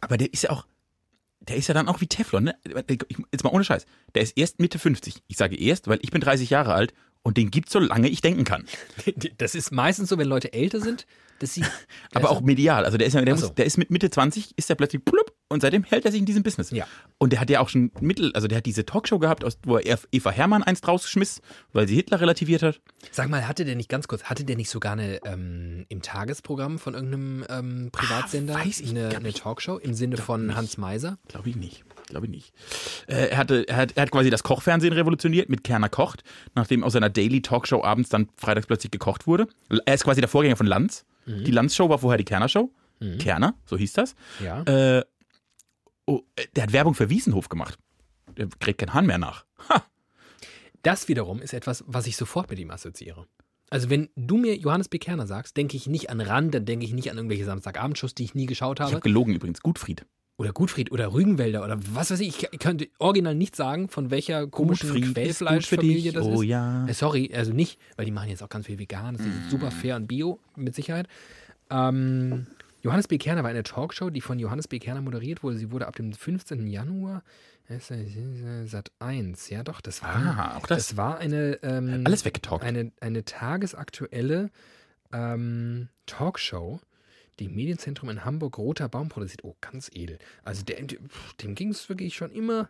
Aber der ist ja auch, der ist ja dann auch wie Teflon, ne? Jetzt mal ohne Scheiß. Der ist erst Mitte 50. Ich sage erst, weil ich bin 30 Jahre alt und den gibt's so lange ich denken kann. Das ist meistens so, wenn Leute älter sind, dass sie. Aber auch medial. Also der ist ja, der, so. muss, der ist mit Mitte 20, ist der plötzlich plupp und seitdem hält er sich in diesem Business. Ja. Und der hat ja auch schon Mittel, also der hat diese Talkshow gehabt, wo er Eva Hermann eins rausschmiss, weil sie Hitler relativiert hat. Sag mal, hatte der nicht ganz kurz, hatte der nicht sogar eine ähm, im Tagesprogramm von irgendeinem ähm, Privatsender Ah, weiß ich eine, eine. Talkshow im Sinne von nicht. Hans Meiser? Glaube ich nicht. Glaube ich nicht. Äh, er, hatte, er, hat, er hat quasi das Kochfernsehen revolutioniert mit Kerner kocht, nachdem aus seiner Daily Talkshow abends dann freitags plötzlich gekocht wurde. Er ist quasi der Vorgänger von Lanz. Die Lanz-Show war vorher die Kerner-Show. Kerner, so hieß das. Ja. Äh, oh, äh, der hat Werbung für Wiesenhof gemacht. Der kriegt keinen Hahn mehr nach. Ha! Das wiederum ist etwas, was ich sofort mit ihm assoziiere. Also wenn du mir Johannes B. Kerner sagst, denke ich nicht an Rand, dann denke ich nicht an irgendwelche Samstagabendshows, die ich nie geschaut Ich habe. habe gelogen übrigens. Gutfried. Oder Gutfried oder Rügenwälder oder was weiß ich. Ich könnte original nicht sagen, von welcher komischen Gutfried Quellfleischfamilie das. Oh ist. ja. Äh, sorry, also nicht, weil die machen jetzt auch ganz viel vegan, das ist super fair und bio, mit Sicherheit. Ähm, Johannes B. Kerner war eine Talkshow, die von Johannes B. Kerner moderiert wurde. Sie wurde ab dem 15. Januar Sat 1. Ja, doch, das war, Ah, auch das. das war eine, ähm, Alles weggetalkt. eine, eine tagesaktuelle ähm, Talkshow, die im Medienzentrum in Hamburg Roter Baum produziert. Oh, ganz edel. Also der, dem ging es wirklich schon immer.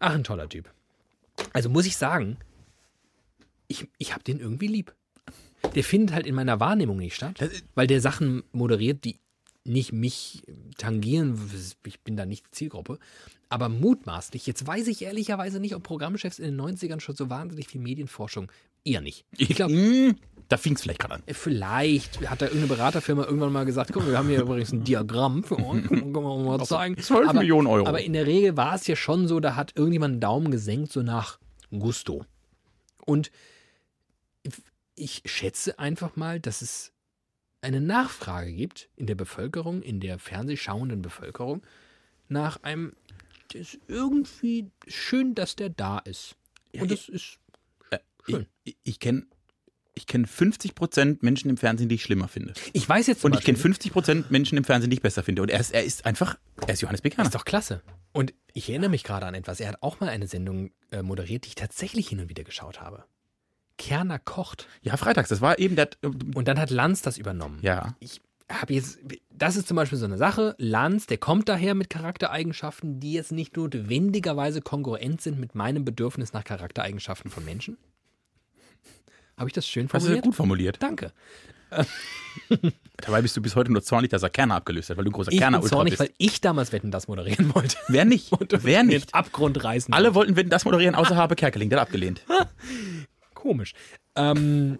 Ach, ein toller Typ. Also muss ich sagen, ich, ich habe den irgendwie lieb. Der findet halt in meiner Wahrnehmung nicht statt, weil der Sachen moderiert, die nicht mich tangieren. Ich bin da nicht die Zielgruppe. Aber mutmaßlich, jetzt weiß ich ehrlicherweise nicht, ob Programmchefs in den 90ern schon so wahnsinnig viel Medienforschung eher nicht. Ich glaube, Mm, da fing es vielleicht gerade an. Vielleicht hat da irgendeine Beraterfirma irgendwann mal gesagt, guck mal, wir haben hier übrigens ein Diagramm für uns, können wir mal zeigen. 12 aber, Millionen Euro. Aber in der Regel war es ja schon so, da hat irgendjemand einen Daumen gesenkt, so nach Gusto. Und ich schätze einfach mal, dass es eine Nachfrage gibt in der Bevölkerung, in der fernsehschauenden Bevölkerung, nach einem, das ist irgendwie schön, dass der da ist. Und das ist Ich, Schön. ich, ich kenne ich kenne 50% Menschen im Fernsehen, die ich schlimmer finde. Ich weiß jetzt Und ich kenne Beispiel- 50% Menschen im Fernsehen, die ich besser finde. Und er ist, er ist einfach, er ist Johannes Bekerner. Ist doch klasse. Und ich erinnere mich gerade an etwas. Er hat auch mal eine Sendung äh, moderiert, die ich tatsächlich hin und wieder geschaut habe. Kerner kocht. Ja, freitags, das war eben der. äh, Und dann hat Lanz das übernommen. Ja. Ich habe jetzt, das ist zum Beispiel so eine Sache. Lanz, der kommt daher mit Charaktereigenschaften, die jetzt nicht notwendigerweise kongruent sind mit meinem Bedürfnis nach Charaktereigenschaften von Menschen. Habe ich das schön Hast du formuliert? gut formuliert. Danke. Dabei bist du bis heute nur zornig, dass er Kerner abgelöst hat, weil du ein großer Ich bin Kerner-Ultra zornig, bist. weil ich damals Wetten, das moderieren wollte. Wer nicht? Wer In nicht? Abgrund reißen. Alle wollten Wetten, das moderieren, außer Habe Kerkeling, der hat abgelehnt. Komisch. Ähm,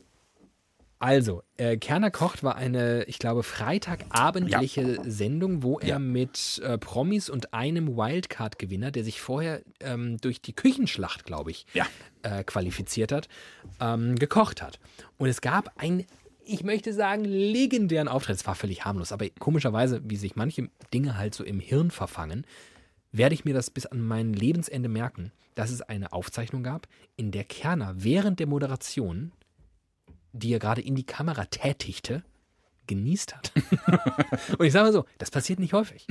also, äh, Kerner kocht war eine, ich glaube, freitagabendliche Sendung, wo er Ja. mit äh, Promis und einem Wildcard-Gewinner, der sich vorher ähm, durch die Küchenschlacht, glaube ich, Ja. äh, qualifiziert hat, ähm, gekocht hat. Und es gab einen, ich möchte sagen, legendären Auftritt. Es war völlig harmlos, aber komischerweise, wie sich manche Dinge halt so im Hirn verfangen, werde ich mir das bis an mein Lebensende merken, dass es eine Aufzeichnung gab, in der Kerner während der Moderation, die er gerade in die Kamera tätigte, genießt hat. Und ich sage mal so, das passiert nicht häufig.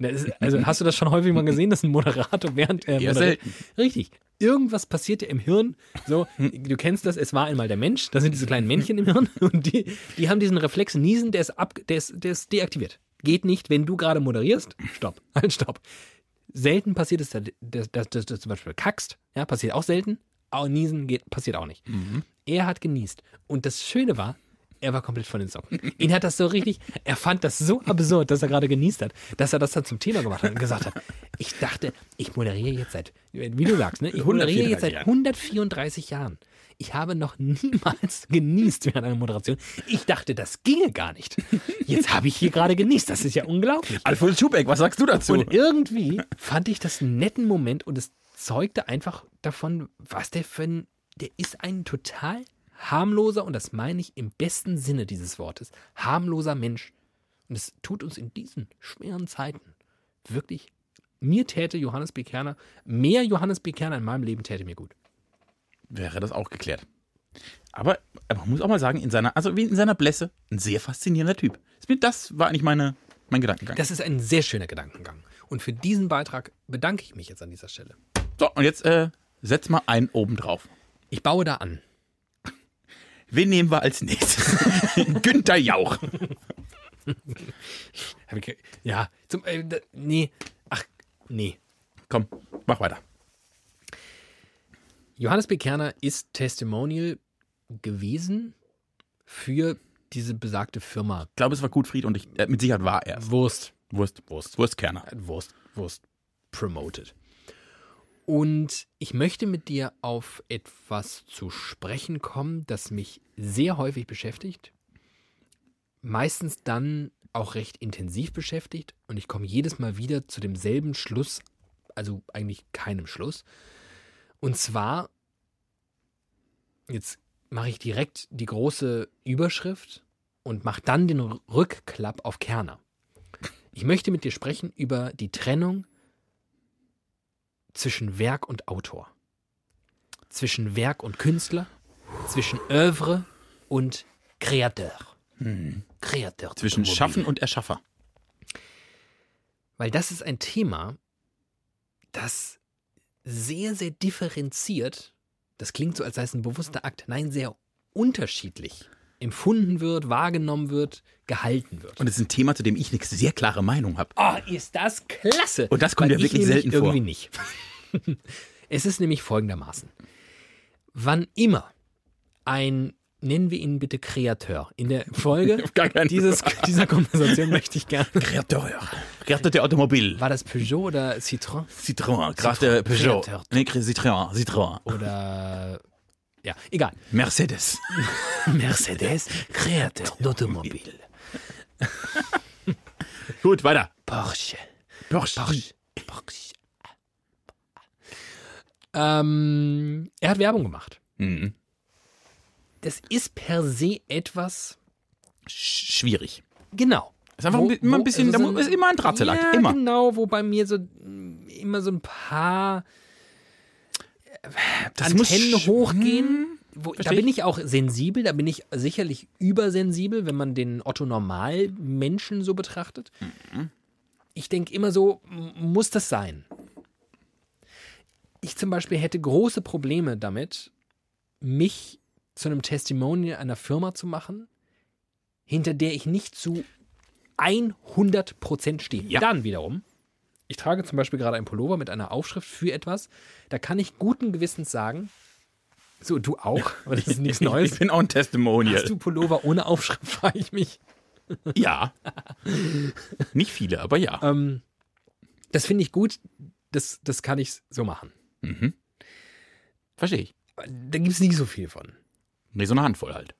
Ist, also hast du das schon häufig mal gesehen, dass ein Moderator während er moderiert- selten. Richtig. Irgendwas passiert ja im Hirn. So, du kennst das, es war einmal der Mensch, das sind diese kleinen Männchen im Hirn und die, die haben diesen Reflex Niesen, der ist, ab, der, ist, der ist deaktiviert. Geht nicht, wenn du gerade moderierst. Stopp. Halt, stopp. Selten passiert es, dass, dass, dass, du zum Beispiel kackst. Ja, passiert auch selten. Aber Niesen geht, passiert auch nicht. Er hat genießt. Und das Schöne war, er war komplett von den Socken. Ihn hat das so richtig, er fand das so absurd, dass er gerade genießt hat, dass er das dann zum Thema gemacht hat und gesagt hat, ich dachte, ich moderiere jetzt seit, wie du sagst, ne? ich moderiere jetzt seit 134 Jahren. Ich habe noch niemals genießt während einer Moderation. Ich dachte, das ginge gar nicht. Jetzt habe ich hier gerade genießt. Das ist ja unglaublich. Alfons Schubeck, was sagst du dazu? Und irgendwie fand ich das einen netten Moment und es zeugte einfach davon, was der für ein, der ist ein total harmloser, und das meine ich im besten Sinne dieses Wortes, harmloser Mensch. Und es tut uns in diesen schweren Zeiten wirklich, mir täte Johannes B. Kerner, mehr Johannes B. Kerner in meinem Leben täte mir gut. Wäre das auch geklärt. Aber, aber man muss auch mal sagen, in seiner, also wie in seiner Blässe, ein sehr faszinierender Typ. Das war eigentlich meine, mein Gedankengang. Das ist ein sehr schöner Gedankengang. Und für diesen Beitrag bedanke ich mich jetzt an dieser Stelle. So, und jetzt äh, setz mal einen oben drauf. Ich baue da an. Wen nehmen wir als nächstes? Günther Jauch. Ja, zum, äh, nee, ach, nee. Komm, mach weiter. Johannes B. Kerner ist Testimonial gewesen für diese besagte Firma. Ich glaube, es war Gutfried und ich, äh, mit Sicherheit war er es. Wurst. Wurst. Wurst. Wurstkerner. Wurst. Wurst. Promoted. Und ich möchte mit dir auf etwas zu sprechen kommen, das mich sehr häufig beschäftigt. Meistens dann auch recht intensiv beschäftigt. Und ich komme jedes Mal wieder zu demselben Schluss, also eigentlich keinem Schluss. Und zwar, jetzt mache ich direkt die große Überschrift und mache dann den Rückklapp auf Kerner. Ich möchte mit dir sprechen über die Trennung zwischen Werk und Autor. Zwischen Werk und Künstler, zwischen Övre und Kreateur. Kreateur. Hm. Zwischen automobil. Schaffen und Erschaffer. Weil das ist ein Thema, das sehr, sehr differenziert, das klingt so, als sei es ein bewusster Akt, nein, sehr unterschiedlich empfunden wird, wahrgenommen wird, gehalten wird. Und es ist ein Thema, zu dem ich eine sehr klare Meinung habe. Oh, ist das klasse. Und das kommt ja ich wirklich selten vor. irgendwie nicht. es ist nämlich folgendermaßen. Wann immer ein, nennen wir ihn bitte Kreateur, in der Folge dieses, dieser Konversation möchte ich gerne. Kreateur. Kreateur der Automobil. War das Peugeot oder Citroën? Citroën. Kreateur Peugeot. Kreateur. Nee, Citroën. Citroën. Oder. Ja, egal. Mercedes. Mercedes, Kreateur d'Automobile. Gut, weiter. Porsche. Porsche. Porsche. Porsche. Ähm, er hat Werbung gemacht. Mhm. Das ist per se etwas. Sch- Schwierig. Genau. Ist einfach ein bi- immer ein bisschen- da mu- ist immer ein Drahtseilakt, Ja, immer. genau, wo bei mir so mm, immer so ein paar Das Antennen muss hochgehen, wo, da bin ich auch sensibel, da bin ich sicherlich übersensibel, wenn man den Otto Normal-Menschen so betrachtet. Ich denke immer so, muss das sein? Ich zum Beispiel hätte große Probleme damit, mich zu einem Testimonial einer Firma zu machen, hinter der ich nicht zu 100% stehe. Ja. Dann wiederum, ich trage zum Beispiel gerade ein Pullover mit einer Aufschrift für etwas, da kann ich guten Gewissens sagen, so, du auch, aber das ist nichts Neues. Ich bin auch ein Testimonial. Hast du Pullover ohne Aufschrift, frage ich mich. Ja. Nicht viele, aber ja. Ähm, das finde ich gut, das, das kann ich so machen. Verstehe ich. Da gibt es nicht so viel von. Nee, so eine Handvoll halt.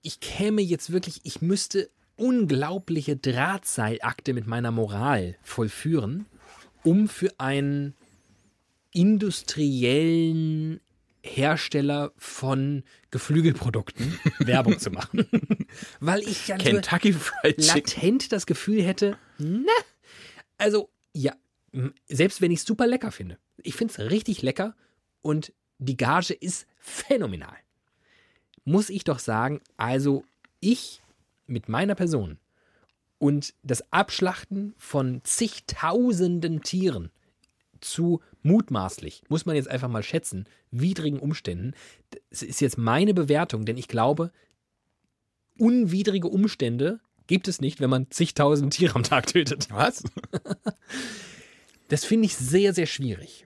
Ich käme jetzt wirklich, ich müsste unglaubliche Drahtseilakte mit meiner Moral vollführen, um für einen industriellen Hersteller von Geflügelprodukten Werbung zu machen. Weil ich ja Kentucky Fried latent das Gefühl hätte, ne? Also, ja, selbst wenn ich es super lecker finde. Ich finde es richtig lecker und die Gage ist phänomenal. Muss ich doch sagen, also ich mit meiner Person und das Abschlachten von zigtausenden Tieren zu mutmaßlich, muss man jetzt einfach mal schätzen, widrigen Umständen. Das ist jetzt meine Bewertung, denn ich glaube, unwidrige Umstände gibt es nicht, wenn man zigtausend Tiere am Tag tötet. Was? Das finde ich sehr, sehr schwierig.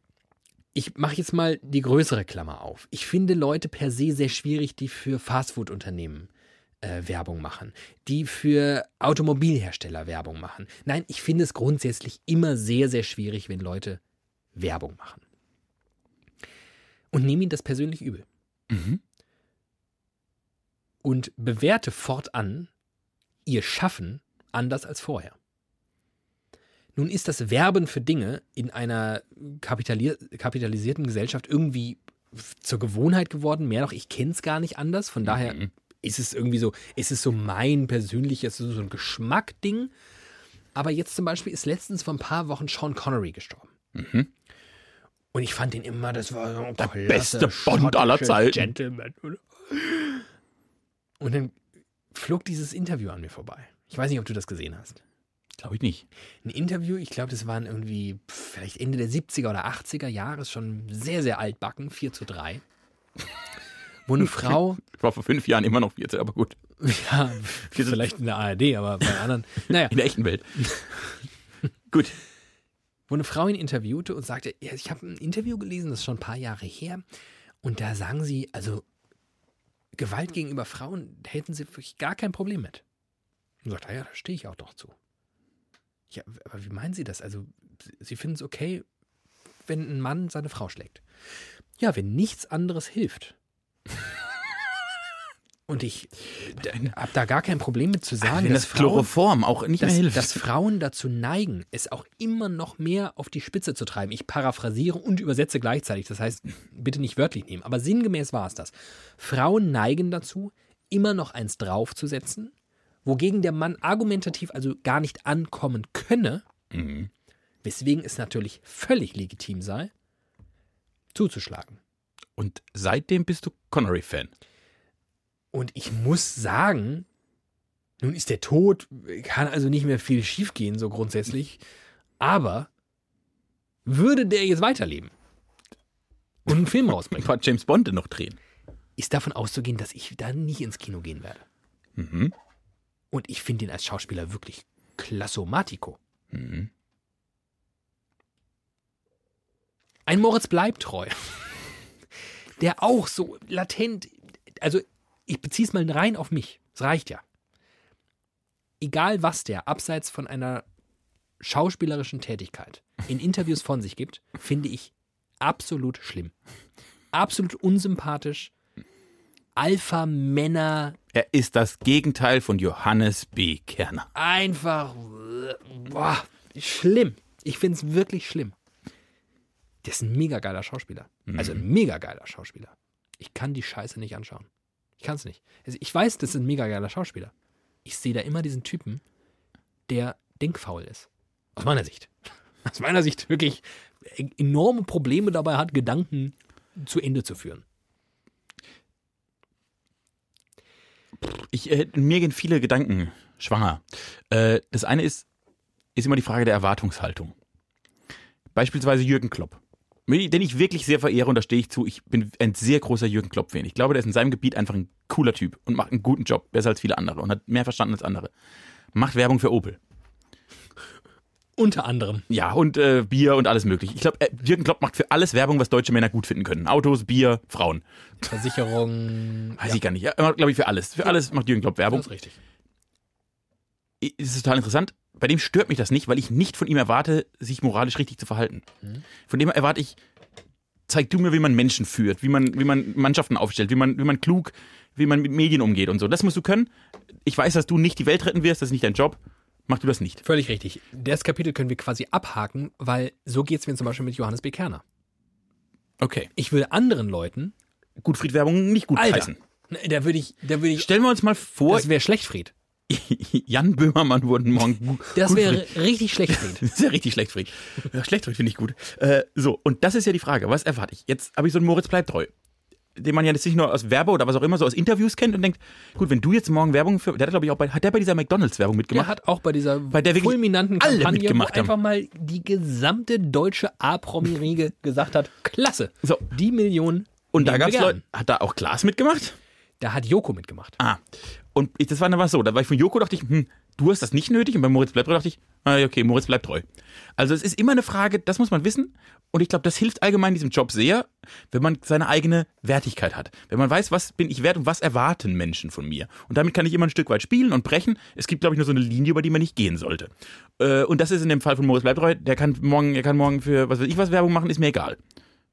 Ich mache jetzt mal die größere Klammer auf. Ich finde Leute per se sehr schwierig, die für Fastfood-Unternehmen äh, Werbung machen, die für Automobilhersteller Werbung machen. Nein, ich finde es grundsätzlich immer sehr, sehr schwierig, wenn Leute Werbung machen. Und nehme ihnen das persönlich übel. Und bewerte fortan ihr Schaffen anders als vorher. Nun ist das Werben für Dinge in einer kapitali kapitalisierten Gesellschaft irgendwie zur Gewohnheit geworden. Mehr noch, ich kenne es gar nicht anders. Von daher ist es irgendwie so, ist es so mein persönliches, so ein Geschmackding. Aber jetzt zum Beispiel ist letztens vor ein paar Wochen Sean Connery gestorben. Und ich fand ihn immer, das war so Der beste Bond aller Zeiten. Gentleman. Oder? Und dann flog dieses Interview an mir vorbei. Ich weiß nicht, ob du das gesehen hast. Glaube ich nicht. Ein Interview, ich glaube, das waren irgendwie vielleicht Ende der 70er oder 80er Jahre, ist schon sehr, sehr altbacken, 4 zu 3. Wo eine Frau, Ich war vor fünf Jahren immer noch 14, aber gut. ja, vielleicht in der ARD, aber bei anderen, naja, In der echten Welt. gut. wo eine Frau ihn interviewte und sagte, ja, ich habe ein Interview gelesen, das ist schon ein paar Jahre her, und da sagen sie, also Gewalt gegenüber Frauen hätten sie wirklich gar kein Problem mit. Und sagt, ah ja, da stehe ich auch doch zu. Ja, aber wie meinen Sie das? Also, Sie finden es okay, wenn ein Mann seine Frau schlägt? Ja, wenn nichts anderes hilft. Und ich habe da gar kein Problem mit zu sagen, Wenn dass das Frauen Chloroform auch nicht mehr dass, hilft. dass Frauen dazu neigen, es auch immer noch mehr auf die Spitze zu treiben. Ich paraphrasiere und übersetze gleichzeitig. Das heißt, bitte nicht wörtlich nehmen. Aber sinngemäß war es das. Frauen neigen dazu, immer noch eins draufzusetzen, wogegen der Mann argumentativ also gar nicht ankommen könne, Mhm. weswegen es natürlich völlig legitim sei, zuzuschlagen. Und seitdem bist du Connery-Fan. Und ich muss sagen, nun ist der tot, kann also nicht mehr viel schiefgehen, so grundsätzlich. Aber würde der jetzt weiterleben und einen Film Ein rausbringen, paar James Bond noch drehen. ist davon auszugehen, dass ich da nicht ins Kino gehen werde. Mhm. Und ich finde ihn als Schauspieler wirklich klassomatico. Mhm. Ein Moritz bleibt treu. Der auch so latent, also ich beziehe es mal rein auf mich. Es reicht ja. Egal was der abseits von einer schauspielerischen Tätigkeit in Interviews von sich gibt, finde ich absolut schlimm. Absolut unsympathisch. Alpha-Männer, Er ist das Gegenteil von Johannes B. Kerner. einfach boah, schlimm. Ich finde es wirklich schlimm. Der ist ein mega geiler Schauspieler. Also ein mega geiler Schauspieler. Ich kann die Scheiße nicht anschauen. Ich kann es nicht. Also ich weiß, das ist ein mega geiler Schauspieler. Ich sehe da immer diesen Typen, der denkfaul ist. Aus meiner Sicht. Aus meiner Sicht wirklich enorme Probleme dabei hat, Gedanken zu Ende zu führen. Ich, äh, mir gehen viele Gedanken schwanger. Äh, das eine ist, ist immer die Frage der Erwartungshaltung. Beispielsweise Jürgen Klopp. Den ich wirklich sehr verehre und da stehe ich zu. Ich bin ein sehr großer Jürgen Klopp-Fan. Ich glaube, der ist in seinem Gebiet einfach ein cooler Typ und macht einen guten Job, besser als viele andere und hat mehr verstanden als andere. Macht Werbung für Opel. Unter anderem. Ja, und äh, Bier und alles mögliche. Ich glaube, äh, Jürgen Klopp macht für alles Werbung, was deutsche Männer gut finden können. Autos, Bier, Frauen. Versicherung. Weiß ich gar nicht. Ja, glaube ich, für alles. Für alles macht Jürgen Klopp Werbung. Das ist richtig. Es ist total interessant. Bei dem stört mich das nicht, weil ich nicht von ihm erwarte, sich moralisch richtig zu verhalten. Von dem erwarte ich, zeig du mir, wie man Menschen führt, wie man, wie man Mannschaften aufstellt, wie man, wie man klug, wie man mit Medien umgeht und so. Das musst du können. Ich weiß, dass du nicht die Welt retten wirst, das ist nicht dein Job. Mach du das nicht. Völlig richtig. Das Kapitel können wir quasi abhaken, weil so geht es mir zum Beispiel mit Johannes B. Kerner. Okay. Ich würde anderen Leuten, Gutfried-Werbung nicht gut Alter, heißen. da würde ich, da würde ich, Stellen wir uns mal vor, das wäre Schlechtfried. Jan Böhmermann wurde morgen gu- Das wäre richtig Schlechtfried. Das ist ja richtig schlecht, Fried. Ja, schlecht, Fried finde ich gut. Äh, so, und das ist ja die Frage. Was erwarte ich? Jetzt habe ich so einen Moritz bleibt treu. Den man ja jetzt nicht nur aus Werbe oder was auch immer, so aus Interviews kennt und denkt, gut, wenn du jetzt morgen Werbung für, der hat glaube ich auch bei, hat der bei dieser McDonalds-Werbung Der mitgemacht? hat auch bei dieser Bei der fulminanten Kampagne, wo mitgemacht haben. einfach mal die gesamte deutsche A-Promi-Riege gesagt hat, klasse, So. die Millionen und da gab es. Leute, hat da auch Klaas mitgemacht? Da hat Joko mitgemacht. Ah. Und das war dann was so, da war ich von Joko, dachte ich, hm, du hast das nicht nötig und bei Moritz bleibt treu dachte ich, ah, okay, Moritz bleibt treu. Also es ist immer eine Frage, das muss man wissen und ich glaube, das hilft allgemein diesem Job sehr, wenn man seine eigene Wertigkeit hat. Wenn man weiß, was bin ich wert und was erwarten Menschen von mir. Und damit kann ich immer ein Stück weit spielen und brechen. Es gibt, glaube ich, nur so eine Linie, über die man nicht gehen sollte. Äh, und das ist in dem Fall von Moritz bleibt treu, der kann morgen, er kann morgen für was weiß ich was Werbung machen, ist mir egal.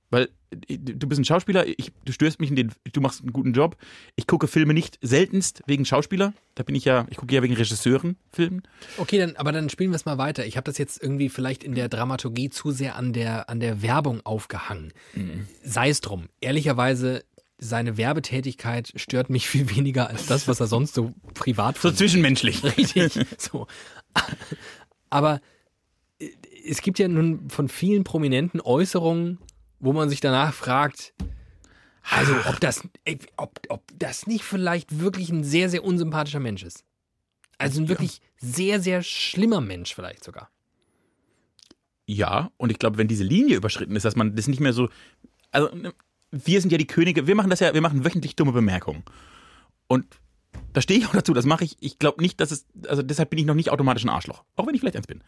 Weil äh, du bist ein Schauspieler, ich, du störst mich in den, du machst einen guten Job. Ich gucke Filme nicht seltenst wegen Schauspieler. Da bin ich ja, ich gucke ja wegen Regisseuren Filmen. Okay, dann, aber dann spielen wir es mal weiter. Ich habe das jetzt irgendwie vielleicht in der Dramaturgie zu sehr an der, an der Werbung aufgehangen. Mhm. Sei es drum. Ehrlicherweise, seine Werbetätigkeit stört mich viel weniger als das, was er sonst so privat So von zwischenmenschlich. Richtig. So. Aber äh, es gibt ja nun von vielen Prominenten Äußerungen, wo man sich danach fragt, also ob das, ey, ob, ob das nicht vielleicht wirklich ein sehr, sehr unsympathischer Mensch ist. Also ein wirklich sehr, sehr schlimmer Mensch vielleicht sogar. Ja, und ich glaube, wenn diese Linie überschritten ist, dass man das nicht mehr so. Also, wir sind ja die Könige, wir machen das ja, wir machen wöchentlich dumme Bemerkungen. Und da stehe ich auch dazu, das mache ich. Ich glaube nicht, dass es. Also deshalb bin ich noch nicht automatisch ein Arschloch. Auch wenn ich vielleicht eins bin.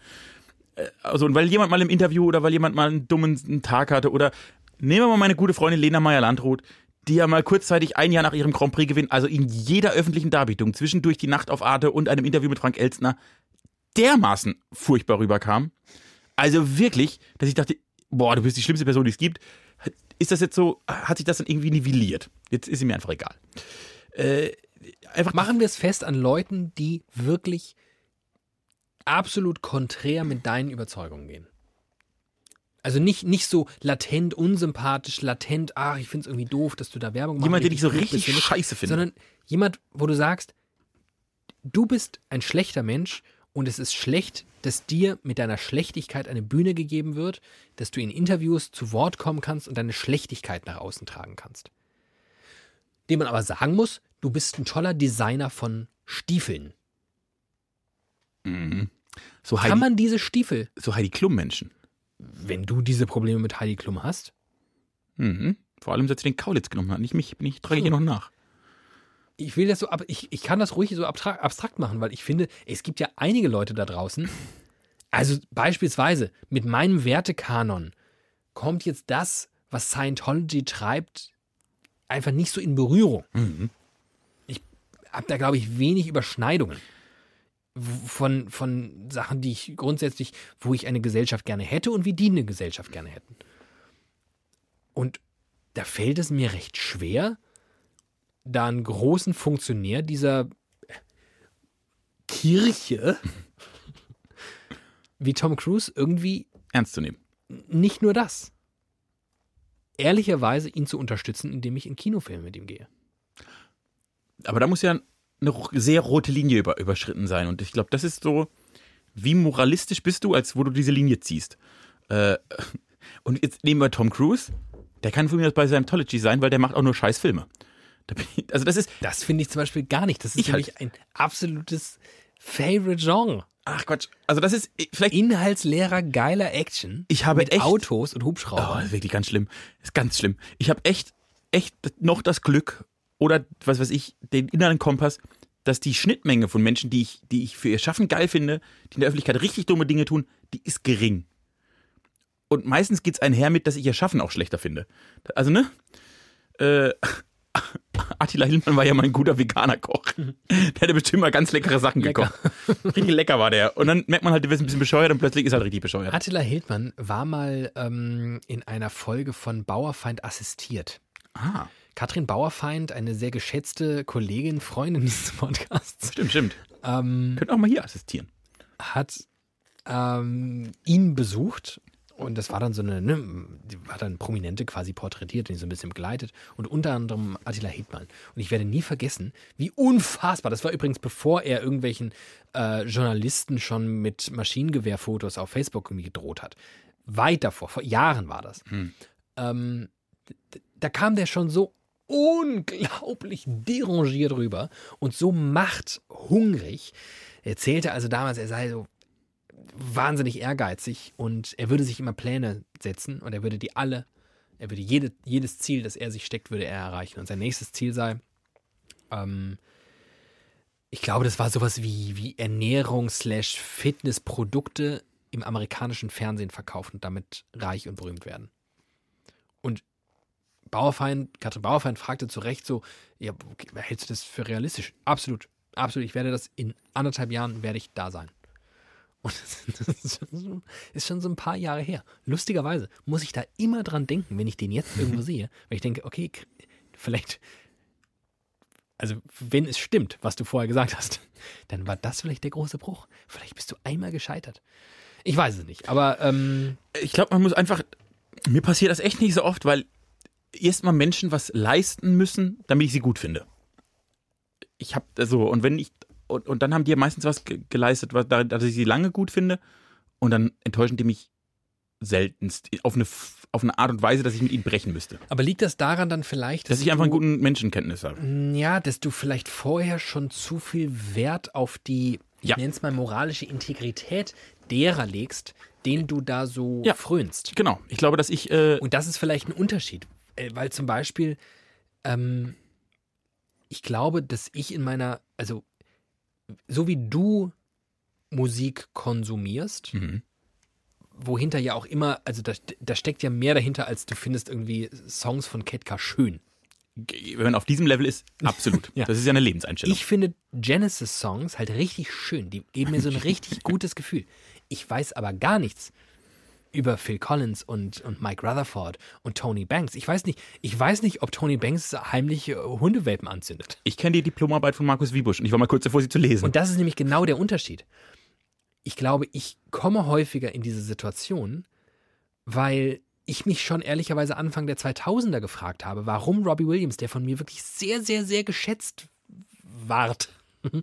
Äh, Also, und weil jemand mal im Interview oder weil jemand mal einen dummen Tag hatte oder nehmen wir mal meine gute Freundin Lena Meyer-Landrut, die ja mal kurzzeitig ein Jahr nach ihrem Grand Prix-Gewinn, also in jeder öffentlichen Darbietung, zwischendurch die Nacht auf Arte und einem Interview mit Frank Elstner, dermaßen furchtbar rüberkam. Also wirklich, dass ich dachte, boah, du bist die schlimmste Person, die es gibt. Ist das jetzt so, hat sich das dann irgendwie nivelliert? Jetzt ist sie mir einfach egal. Äh, einfach Machen wir es fest an Leuten, die wirklich absolut konträr mit deinen Überzeugungen gehen. Also nicht, nicht so latent unsympathisch, latent, ach, ich finde es irgendwie doof, dass du da Werbung machst. jemand, den ich so richtig scheiße finde. Sondern jemand, wo du sagst, du bist ein schlechter Mensch und es ist schlecht, dass dir mit deiner Schlechtigkeit eine Bühne gegeben wird, dass du in Interviews zu Wort kommen kannst und deine Schlechtigkeit nach außen tragen kannst. Dem man aber sagen muss, du bist ein toller Designer von Stiefeln. So Heidi, Kann man diese Stiefel, so Heidi Klum-Menschen. wenn du diese Probleme mit Heidi Klum hast, Mhm. Vor allem, seit sie den Kaulitz genommen hat. Nicht mich, bin ich, trage ich ihr noch nach. ich will das so ab, ich, ich kann das ruhig so abstrakt, abstrakt machen, weil ich finde, es gibt ja einige Leute da draußen. Also beispielsweise mit meinem Wertekanon kommt jetzt das, was Scientology treibt, einfach nicht so in Berührung. Ich habe da, glaube ich, wenig Überschneidungen von, von Sachen, die ich grundsätzlich, wo ich eine Gesellschaft gerne hätte und wie die eine Gesellschaft gerne hätten. Und da fällt es mir recht schwer, da einen großen Funktionär dieser Kirche wie Tom Cruise irgendwie Ernst zu nehmen. nicht nur das. Ehrlicherweise ihn zu unterstützen, indem ich in Kinofilme mit ihm gehe. Aber da muss ja eine sehr rote Linie über, überschritten sein. Und ich glaube, das ist so, wie moralistisch bist du, als wo du diese Linie ziehst. Äh, und jetzt nehmen wir Tom Cruise. Der kann von mir aus bei Scientology sein, weil der macht auch nur scheiß Filme. Also das ist, Das finde ich zum Beispiel gar nicht. Das ist für halt- mich ein absolutes Favorite Genre. ach Quatsch, also das ist vielleicht Inhaltsleerer, geiler Action. Ich habe mit echt- Autos und Oh, Hubschraubern. das ist wirklich ganz schlimm. Das ist ganz schlimm. Ich habe echt, echt noch das Glück oder was weiß ich, den inneren Kompass, dass die Schnittmenge von Menschen, die ich, die ich für ihr Schaffen geil finde, die in der Öffentlichkeit richtig dumme Dinge tun, die ist gering. Und meistens geht's einher mit, dass ich ihr Schaffen auch schlechter finde. Also, ne? Äh, Attila Hildmann war ja mal ein guter veganer Koch. Der hätte bestimmt mal ganz leckere Sachen Lecker. gekocht. Richtig lecker war der. Und dann merkt man halt, du bist ein bisschen bescheuert und plötzlich ist er halt richtig bescheuert. Attila Hildmann war mal ähm, in einer Folge von Bauerfeind assistiert. Ah, Katrin Bauerfeind, eine sehr geschätzte Kollegin, Freundin dieses Podcasts, stimmt, stimmt. ähm, Könnt auch mal hier assistieren. hat ähm, ihn besucht und das war dann so eine, ne, die hat dann Prominente quasi porträtiert und die so ein bisschen begleitet und unter anderem Attila Hildmann. Und ich werde nie vergessen, wie unfassbar, das war übrigens bevor er irgendwelchen äh, Journalisten schon mit Maschinengewehrfotos auf Facebook irgendwie gedroht hat. Weit davor, vor Jahren war das. Ähm, d- da kam der schon so unglaublich derangiert rüber und so machthungrig. Er erzählte also damals, er sei so wahnsinnig ehrgeizig und er würde sich immer Pläne setzen und er würde die alle, er würde jede, jedes Ziel, das er sich steckt, würde er erreichen. Und sein nächstes Ziel sei, ähm, ich glaube, das war sowas wie, wie Ernährung slash Fitnessprodukte im amerikanischen Fernsehen verkaufen und damit reich und berühmt werden. Und Bauerfeind, Katrin Bauerfeind fragte zu Recht so, ja, hältst du das für realistisch? Absolut, absolut. Ich werde das in anderthalb Jahren werde ich da sein. Und das ist schon- so ein paar Jahre her. Lustigerweise muss ich da immer dran denken, wenn ich den jetzt irgendwo sehe, weil ich denke, okay, vielleicht, also wenn es stimmt, was du vorher gesagt hast, dann war das vielleicht der große Bruch. Vielleicht bist du einmal gescheitert. Ich weiß es nicht, aber ähm, Ich glaube, man muss einfach. Mir passiert das echt nicht so oft, weil erstmal Menschen was leisten müssen, damit ich sie gut finde. Ich habe so, und wenn ich. Und, und dann haben die ja meistens was ge geleistet, was, da- dass ich sie lange gut finde. Und dann enttäuschen die mich seltenst auf eine, auf eine Art und Weise, dass ich mit ihnen brechen müsste. aber liegt das daran dann vielleicht, Dass ich einfach einen du- guten Menschenkenntnis habe. Ja, dass du vielleicht vorher schon zu viel Wert auf die, ich Ja. nenne es mal moralische Integrität derer legst, denen du da so Ja. frönst. Genau. Ich glaube, dass ich. Äh, Und das ist vielleicht ein Unterschied, weil zum Beispiel, ähm, ich glaube, dass ich in meiner, also so wie du Musik konsumierst, mhm. wohinter ja auch immer, also da, da steckt ja mehr dahinter, als du findest irgendwie Songs von Ketka schön. Wenn man auf diesem Level ist, absolut. Ja. Das ist ja eine Lebenseinstellung. Ich finde Genesis-Songs halt richtig schön. Die geben mir so ein richtig gutes Gefühl. Ich weiß aber gar nichts über Phil Collins und, und Mike Rutherford und Tony Banks. Ich weiß nicht, ich weiß nicht, ob Tony Banks heimlich äh, Hundewelpen anzündet. Ich kenne die Diplomarbeit von Markus Wiebusch und ich war mal kurz davor, sie zu lesen. Und das ist nämlich genau der Unterschied. Ich glaube, ich komme häufiger in diese Situation, weil ich mich schon ehrlicherweise Anfang der 2000er gefragt habe, warum Robbie Williams, der von mir wirklich sehr, sehr, sehr geschätzt ward,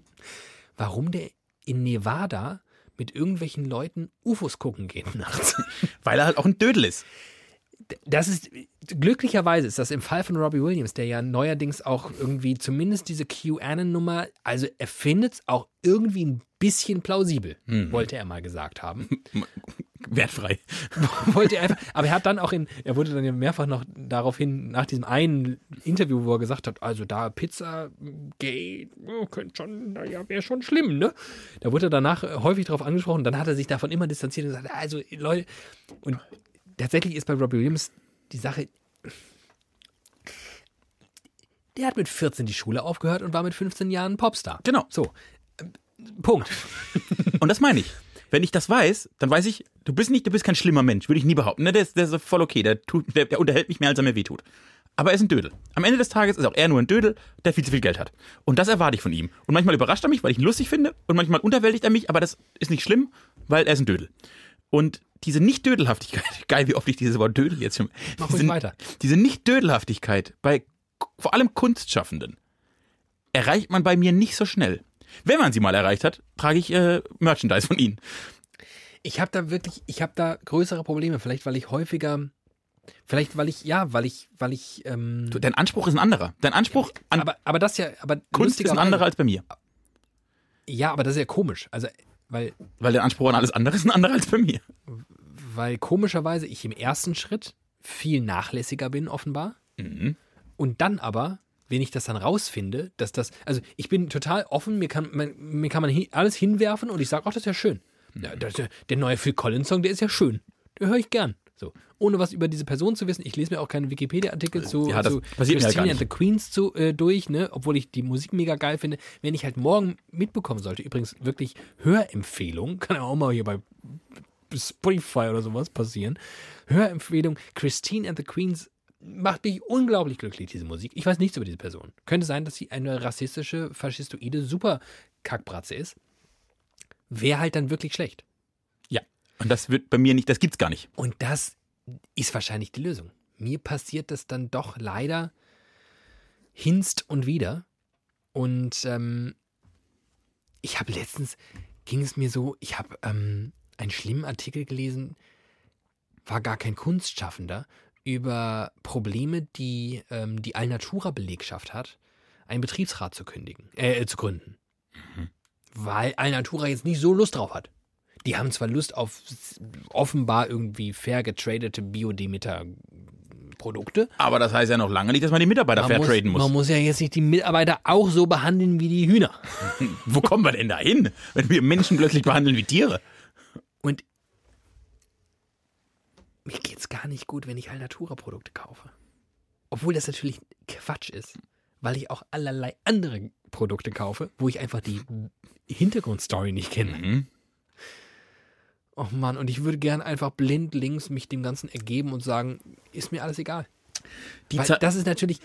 warum der in Nevada mit irgendwelchen Leuten UFOs gucken geht nachts. Weil er halt auch ein Dödel ist. Das ist, glücklicherweise ist das im Fall von Robbie Williams, der ja neuerdings auch irgendwie zumindest diese QAnon-Nummer, also er findet es auch irgendwie ein bisschen plausibel, wollte er mal gesagt haben. Wertfrei. wollte er einfach, aber er hat dann auch in, er wurde dann ja mehrfach noch daraufhin, nach diesem einen Interview, wo er gesagt hat, also da Pizza geht, oh, könnte schon, naja, wäre schon schlimm, ne? Da wurde er danach häufig darauf angesprochen, dann hat er sich davon immer distanziert und gesagt, also Leute, und tatsächlich ist bei Robbie Williams die Sache, der hat mit 14 die Schule aufgehört und war mit 15 Jahren Popstar. Genau. So. Ähm, Punkt. Und das meine ich. Wenn ich das weiß, dann weiß ich, du bist nicht, du bist kein schlimmer Mensch, würde ich nie behaupten. Ne, der, ist, der ist voll okay, der, tut, der, der unterhält mich mehr, als er mir wehtut. Aber er ist ein Dödel. Am Ende des Tages ist auch er nur ein Dödel, der viel zu viel Geld hat. Und das erwarte ich von ihm. Und manchmal überrascht er mich, weil ich ihn lustig finde, und manchmal unterwältigt er mich, aber das ist nicht schlimm, weil er ist ein Dödel. Und diese Nicht-Dödelhaftigkeit, geil, wie oft ich dieses Wort Dödel jetzt schon. Mach diese, weiter. Diese Nicht-Dödelhaftigkeit bei vor allem Kunstschaffenden erreicht man bei mir nicht so schnell. Wenn man sie mal erreicht hat, trage ich äh, Merchandise von ihnen. Ich habe da wirklich, ich habe da größere Probleme, vielleicht weil ich häufiger Vielleicht, weil ich, ja, weil ich, weil ich, ähm, Du, Dein Anspruch ist ein anderer. Dein Anspruch an aber, aber das ja, aber Kunst ist ein anderer als bei mir. Ja, aber das ist ja komisch. Also, weil, Weil der Anspruch an alles andere ist ein anderer als bei mir. weil komischerweise ich im ersten Schritt viel nachlässiger bin, offenbar. Mhm. Und dann aber, wenn ich das dann rausfinde, dass das, also ich bin total offen, mir kann man, mir kann man hi- alles hinwerfen und ich sage, ach, das ist ja schön. Ja, das, der, der neue Phil Collins Song, der ist ja schön. Den höre ich gern. So. Ohne was über diese Person zu wissen. Ich lese mir auch keine Wikipedia-Artikel zu, Ja, das zu ja gar Christine and the Queens zu, äh, durch, ne? obwohl ich die Musik mega geil finde. Wenn ich halt morgen mitbekommen sollte, übrigens wirklich Hörempfehlung, kann ja auch mal hier bei Spotify oder sowas passieren. Hörempfehlung, Christine and the Queens macht mich unglaublich glücklich, diese Musik. Ich weiß nichts über diese Person. Könnte sein, dass sie eine rassistische, faschistoide Superkackbratze ist. Wäre halt dann wirklich schlecht. Und das wird bei mir nicht, das gibt's gar nicht. Und das ist wahrscheinlich die Lösung. Mir passiert das dann doch leider hinst und wieder. Und ähm, ich habe letztens, ging es mir so, ich habe ähm, einen schlimmen Artikel gelesen, war gar kein Kunstschaffender, über Probleme, die ähm, die Alnatura-Belegschaft hat, einen Betriebsrat zu kündigen, äh, zu gründen. Weil Alnatura jetzt nicht so Lust drauf hat. Die haben zwar Lust auf offenbar irgendwie fair getradete Biodemeter-Produkte. Aber das heißt ja noch lange nicht, dass man die Mitarbeiter Man fair muss, traden muss. man muss ja jetzt nicht die Mitarbeiter auch so behandeln wie die Hühner. Wo kommen wir denn da hin, wenn wir Menschen plötzlich behandeln wie Tiere? Und mir geht's gar nicht gut, wenn ich Alnatura-Produkte kaufe. Obwohl das natürlich Quatsch ist, weil ich auch allerlei andere Produkte kaufe, wo ich einfach die Hintergrundstory nicht kenne. Mhm. Oh Mann, und ich würde gern einfach blind links mich dem Ganzen ergeben und sagen, ist mir alles egal. Das ist natürlich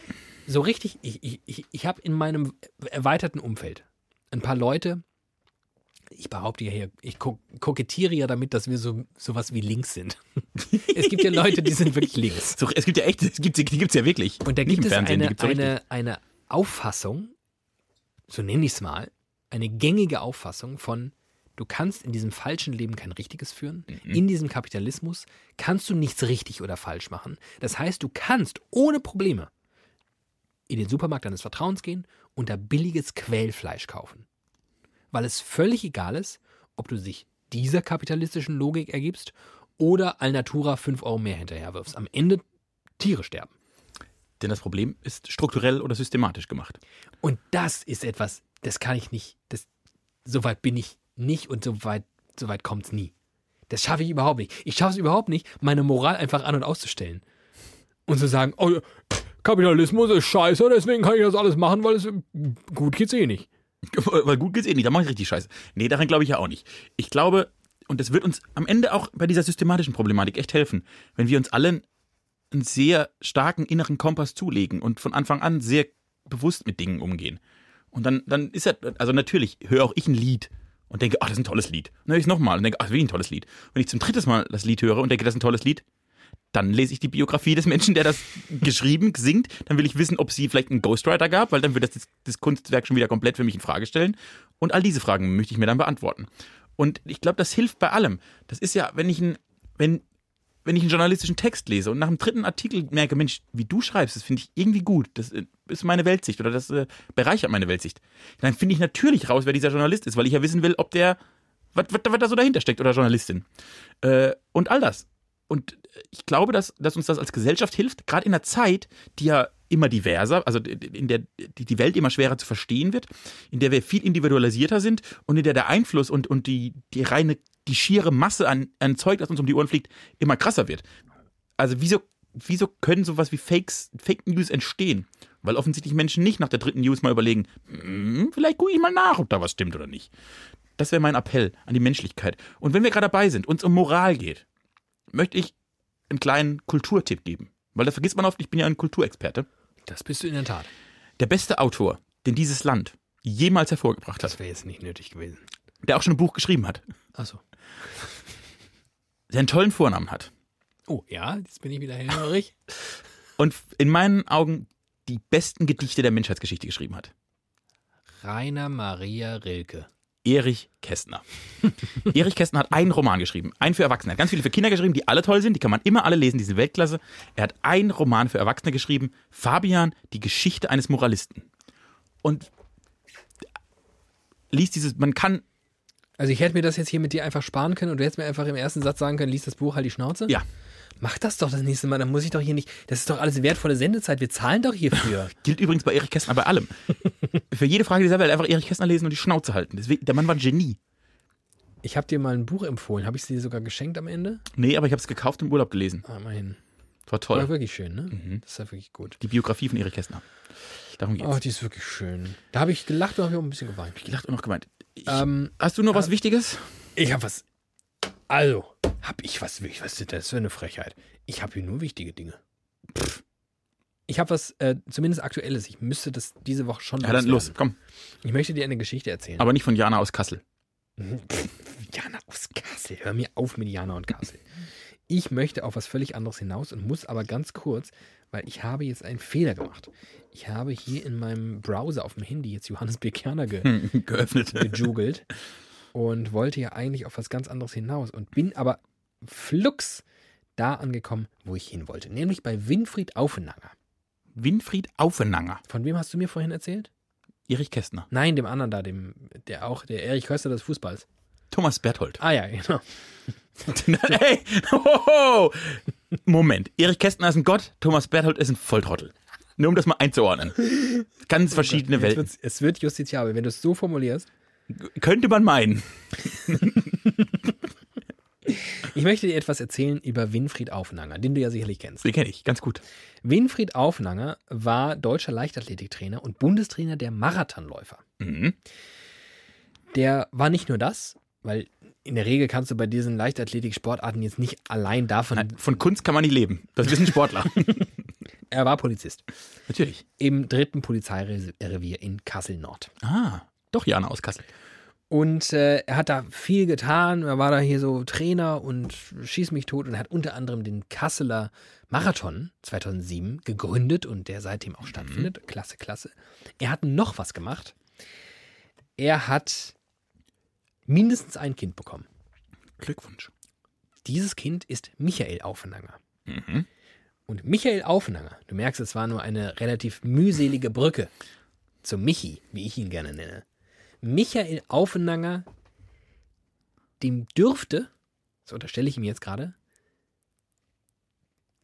so richtig, ich, ich, ich, ich habe in meinem erweiterten Umfeld ein paar Leute, ich behaupte ja hier, ich ko kokettiere ja damit, dass wir so sowas wie links sind. es gibt ja Leute, die sind wirklich links. so, es gibt ja echt, es gibt, die gibt's ja wirklich. Und da gibt es eine, eine, eine Auffassung, so nenne ich es mal, eine gängige Auffassung von, du kannst in diesem falschen Leben kein richtiges führen. Mhm. In diesem Kapitalismus kannst du nichts richtig oder falsch machen. Das heißt, du kannst ohne Probleme in den Supermarkt deines Vertrauens gehen und da billiges Quellfleisch kaufen. Weil es völlig egal ist, ob du dich dieser kapitalistischen Logik ergibst oder Alnatura 5 Euro mehr hinterherwirfst. Am Ende Tiere sterben. Denn das Problem ist strukturell oder systematisch gemacht. Und das ist etwas, das kann ich nicht, das, so weit bin ich nicht und so weit, so weit kommt es nie. Das schaffe ich überhaupt nicht. Ich schaffe es überhaupt nicht, meine Moral einfach an- und auszustellen. Und zu sagen, oh, Kapitalismus ist scheiße, deswegen kann ich das alles machen, weil es gut geht's eh nicht. Weil gut geht's eh nicht, da mache ich richtig scheiße. Nee, daran glaube ich ja auch nicht. Ich glaube, und das wird uns am Ende auch bei dieser systematischen Problematik echt helfen, wenn wir uns alle einen sehr starken inneren Kompass zulegen und von Anfang an sehr bewusst mit Dingen umgehen. Und dann, dann ist ja, also natürlich höre auch ich ein Lied und denke, ach, das ist ein tolles Lied. Dann höre ich es nochmal und denke, ach, wie ein tolles Lied. Wenn ich zum dritten Mal das Lied höre und denke, das ist ein tolles Lied, dann lese ich die Biografie des Menschen, der das geschrieben, singt. Dann will ich wissen, ob sie vielleicht einen Ghostwriter gab, weil dann wird das, das Kunstwerk schon wieder komplett für mich in Frage stellen. Und all diese Fragen möchte ich mir dann beantworten. Und ich glaube, das hilft bei allem. Das ist ja, wenn ich, ein, wenn, wenn ich einen journalistischen Text lese und nach dem dritten Artikel merke, Mensch, wie du schreibst, das finde ich irgendwie gut. Das äh, ist meine Weltsicht oder das äh, bereichert meine Weltsicht. Dann finde ich natürlich raus, wer dieser Journalist ist, weil ich ja wissen will, ob der, was, da so dahinter steckt oder Journalistin. Äh, und all das. Und ich glaube, dass, dass uns das als Gesellschaft hilft, gerade in einer Zeit, die ja immer diverser, also in der die Welt immer schwerer zu verstehen wird, in der wir viel individualisierter sind und in der der Einfluss und, und die, die reine, die schiere Masse an, an Zeug, das uns um die Ohren fliegt, immer krasser wird. Also wieso, wieso können sowas wie Fakes, Fake News entstehen? Weil offensichtlich Menschen nicht nach der dritten News mal überlegen, hm, vielleicht gucke ich mal nach, ob da was stimmt oder nicht. Das wäre mein Appell an die Menschlichkeit. Und wenn wir gerade dabei sind, uns um Moral geht, möchte ich einen kleinen Kulturtipp geben. Weil da vergisst man oft, ich bin ja ein Kulturexperte. Das bist du in der Tat. Der beste Autor, den dieses Land jemals hervorgebracht Das hat, wäre jetzt nicht nötig gewesen. der auch schon ein Buch geschrieben hat, Achso. der einen tollen Vornamen hat Oh, ja, jetzt bin ich wieder hellhörig. und in meinen Augen die besten Gedichte der Menschheitsgeschichte geschrieben hat. Rainer Maria Rilke. Erich Kästner. Erich Kästner hat einen Roman geschrieben, einen für Erwachsene. Er hat ganz viele für Kinder geschrieben, die alle toll sind, die kann man immer alle lesen, diese Weltklasse. Er hat einen Roman für Erwachsene geschrieben, Fabian, die Geschichte eines Moralisten. Und liest dieses, man kann, Also ich hätte mir das jetzt hier mit dir einfach sparen können und du hättest mir einfach im ersten Satz sagen können, lies das Buch, halt die Schnauze. ja, Mach das doch das nächste Mal, dann muss ich doch hier nicht, das ist doch alles wertvolle Sendezeit, wir zahlen doch hierfür. gilt übrigens bei Erich Kästner bei allem. für jede Frage dieser Welt einfach Erich Kästner lesen und die Schnauze halten. Deswegen, der Mann war ein Genie. Ich habe dir mal ein Buch empfohlen, habe ich es dir sogar geschenkt am Ende? Nee, aber ich habe es gekauft im Urlaub gelesen. Ah, immerhin. War War toll. wirklich schön, ne? Das ist ja wirklich gut. Die Biografie von Erich Kästner. Darum geht's. Oh, die ist wirklich schön. Da habe ich gelacht und habe auch ein bisschen geweint. ich gelacht und noch gemeint. Ich, Ähm, hast du noch was Wichtiges? ich habe was. Also, habe ich was, was ist das für eine Frechheit? Ich habe hier nur wichtige Dinge. Pff. Ich habe was, äh, zumindest aktuelles. Ich müsste das diese Woche schon Ja, dann los, komm. Ich möchte dir eine Geschichte erzählen. Aber nicht von Jana aus Kassel. Jana aus Kassel. Hör mir auf mit Jana und Kassel. Ich möchte auf was völlig anderes hinaus und muss aber ganz kurz, weil ich habe jetzt einen Fehler gemacht. Ich habe hier in meinem Browser auf dem Handy jetzt Johannes B. Kerner ge Geöffnet. gejoogelt und wollte ja eigentlich auf was ganz anderes hinaus und bin aber flugs da angekommen, wo ich hin wollte, nämlich bei Winfried Aufenanger. Winfried Aufenanger. Von wem hast du mir vorhin erzählt? Erich Kästner. Nein, dem anderen da, dem, der auch, der Erich Köster des Fußballs. Thomas Berthold. Ah ja, genau. hey, hoho. Moment. Erich Kästner ist ein Gott, Thomas Berthold ist ein Volltrottel. Nur um das mal einzuordnen. Ganz verschiedene Jetzt Welten. Es wird justiziabel, wenn du es so formulierst. Könnte man meinen. Ich möchte dir etwas erzählen über Winfried Aufenanger, den du ja sicherlich kennst. Den kenne ich, ganz gut. Winfried Aufenanger war deutscher Leichtathletiktrainer und Bundestrainer der Marathonläufer. Mhm. Der war nicht nur das, weil in der Regel kannst du bei diesen Leichtathletik-Sportarten jetzt nicht allein davon. Nein, von Kunst kann man nicht leben. Das wissen Sportler. Er war Polizist Natürlich. im dritten Polizeirevier in Kassel-Nord. Ah, doch Jana aus Kassel. Und äh, er hat da viel getan. Er war da hier so Trainer und schieß mich tot und hat unter anderem den Kasseler Marathon 2007 gegründet und der seitdem auch stattfindet. Klasse, klasse. Er hat noch was gemacht. Er hat mindestens ein Kind bekommen. Glückwunsch. Dieses Kind ist Michael Aufenanger. Mhm. Und Michael Aufenanger, du merkst, es war nur eine relativ mühselige Brücke zu Michi, wie ich ihn gerne nenne. Michael Aufenanger, dem dürfte, so unterstelle ich ihm jetzt gerade,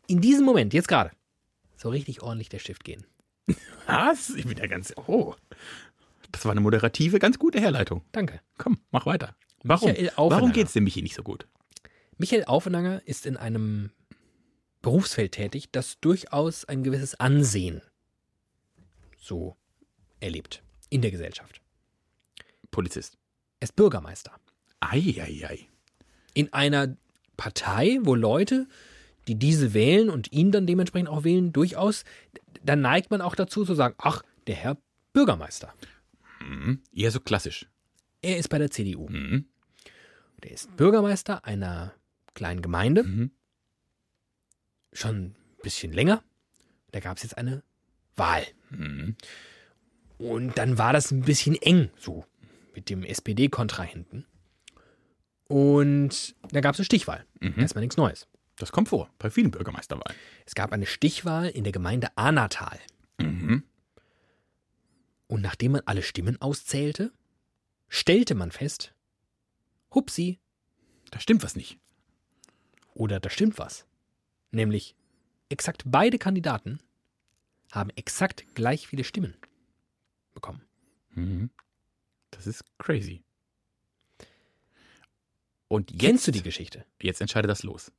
in diesem Moment, jetzt gerade, so richtig ordentlich der Stift gehen. Was? Ich bin ja ganz. Oh. Das war eine moderative, ganz gute Herleitung. Danke. Komm, mach weiter. Warum? Warum geht's dem Michi nicht so gut? Michael Aufenanger ist in einem Berufsfeld tätig, das durchaus ein gewisses Ansehen so erlebt in der Gesellschaft. Polizist. Er ist Bürgermeister. Eieiei. in einer Partei, wo Leute, die diese wählen und ihn dann dementsprechend auch wählen, durchaus, da neigt man auch dazu zu sagen, ach, der Herr Bürgermeister. Mhm. Eher so klassisch. Er ist bei der CDU. Mhm. Der ist Bürgermeister einer kleinen Gemeinde, Mhm. schon ein bisschen länger. Da gab es jetzt eine Wahl. Mhm. Und dann war das ein bisschen eng, so mit dem SPD-Kontrahenten. Und da gab es eine Stichwahl. Mhm. Erstmal nichts Neues. Das kommt vor, bei vielen Bürgermeisterwahlen. Es gab eine Stichwahl in der Gemeinde Ahnatal. Mhm. Und nachdem man alle Stimmen auszählte, stellte man fest, hupsi, Da stimmt was nicht. oder da stimmt was. Nämlich, exakt beide Kandidaten haben exakt gleich viele Stimmen bekommen. Mhm. Das ist crazy. Und jetzt, Kennst du die Geschichte? Jetzt entscheidet das los.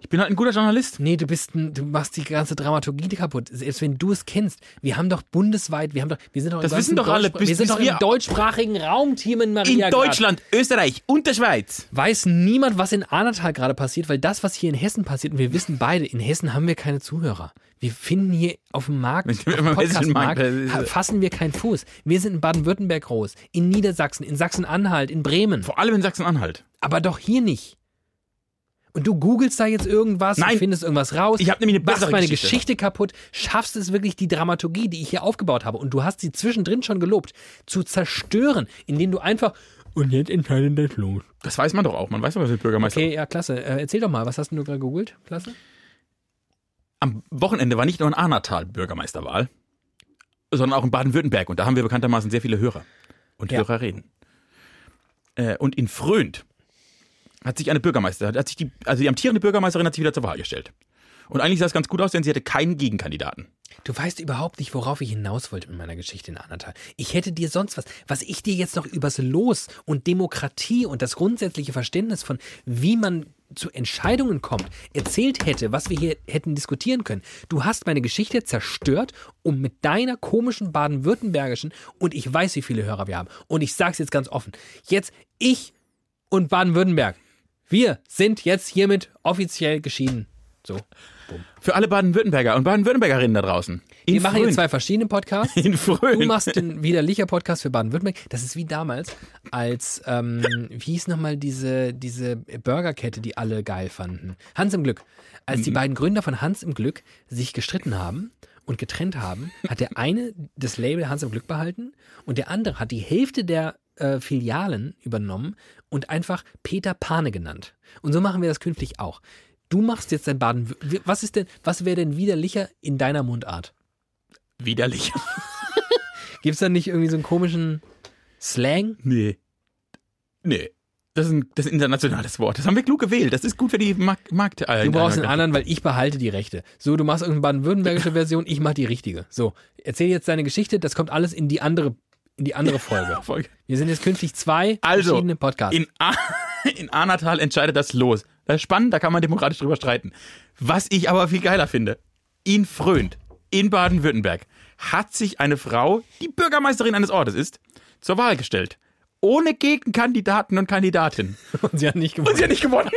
Ich bin halt ein guter Journalist. Nee, du bist ein, du machst die ganze Dramaturgie kaputt. Selbst wenn du es kennst. Wir haben doch bundesweit, wir haben doch, wir sind doch Das wissen doch alle, bis- wir sind doch im deutschsprachigen Raum, Team in Maria. In Deutschland, Österreich und der Schweiz. weiß niemand, was in Ahnatal gerade passiert, weil das, was hier in Hessen passiert, und wir wissen beide, in Hessen haben wir keine Zuhörer. Wir finden hier auf dem Markt, auf dem Podcast-Markt, fassen wir keinen Fuß. Wir sind in Baden-Württemberg groß, in Niedersachsen, in Sachsen-Anhalt, in Bremen, Vor allem in Sachsen-Anhalt. aber doch hier nicht. Und du googelst da jetzt irgendwas Nein. und findest irgendwas raus. Ich hab nämlich eine machst meine Geschichte. Geschichte kaputt, schaffst es wirklich, die Dramaturgie, die ich hier aufgebaut habe, und du hast sie zwischendrin schon gelobt, zu zerstören, indem du einfach. Und jetzt entscheidet der Flo. Das weiß man doch auch. Man weiß doch, was der Bürgermeister Okay, ja, klasse. Äh, erzähl doch mal, was hast denn du gerade gegoogelt? Klasse. Am Wochenende war nicht nur in Arnatal Bürgermeisterwahl, sondern auch in Baden-Württemberg. Und da haben wir bekanntermaßen sehr viele Hörer und Ja. Hörerinnen. Äh, und in Fröhnt hat sich eine Bürgermeisterin, hat sich die, also die amtierende Bürgermeisterin hat sich wieder zur Wahl gestellt. Und eigentlich sah es ganz gut aus, denn sie hatte keinen Gegenkandidaten. Du weißt überhaupt nicht, worauf ich hinaus wollte mit meiner Geschichte in Annatal. Ich hätte dir sonst was, was ich dir jetzt noch übers Los und Demokratie und das grundsätzliche Verständnis von, wie man zu Entscheidungen kommt, erzählt hätte, was wir hier hätten diskutieren können. Du hast meine Geschichte zerstört, um mit deiner komischen baden-württembergischen, und ich weiß, wie viele Hörer wir haben, und ich sag's jetzt ganz offen, jetzt ich und Baden-Württemberg, wir sind jetzt hiermit offiziell geschieden. So. Für alle Baden-Württemberger und Baden-Württembergerinnen da draußen. In Wir machen jetzt Fröhnt. zwei verschiedene Podcasts. In Fröhnt. Du machst den widerlicher Podcast für Baden-Württemberg. Das ist wie damals, als, ähm, wie hieß nochmal diese, diese Burgerkette, die alle geil fanden? Hans im Glück. Als Mhm. die beiden Gründer von Hans im Glück sich gestritten haben und getrennt haben, hat der eine das Label Hans im Glück behalten und der andere hat die Hälfte der äh, Filialen übernommen und einfach Peter Pane genannt. Und so machen wir das künftig auch. Du machst jetzt dein Baden. Was ist denn, was wäre denn widerlicher in deiner Mundart? Widerlich. Gibt es da nicht irgendwie so einen komischen Slang? Nee. Nee. Das ist, ein, das ist ein internationales Wort. Das haben wir klug gewählt. Das ist gut für die Mark Markt. Äh, Du brauchst einen anderen, weil ich behalte die Rechte. So, du machst irgendeine baden-württembergische Version, ich mach die richtige. So, erzähl jetzt deine Geschichte, das kommt alles in die andere, in die andere Folge. Folge. Wir sind jetzt künftig zwei Also, verschiedene Podcasts. In, A in Arnatal entscheidet das los. Das ist spannend, da kann man demokratisch drüber streiten. Was ich aber viel geiler finde, in Fröhnt, in Baden-Württemberg, hat sich eine Frau, die Bürgermeisterin eines Ortes ist, zur Wahl gestellt. Ohne Gegenkandidaten und Kandidatinnen. Und sie hat nicht Und gewonnen. sie hat nicht gewonnen.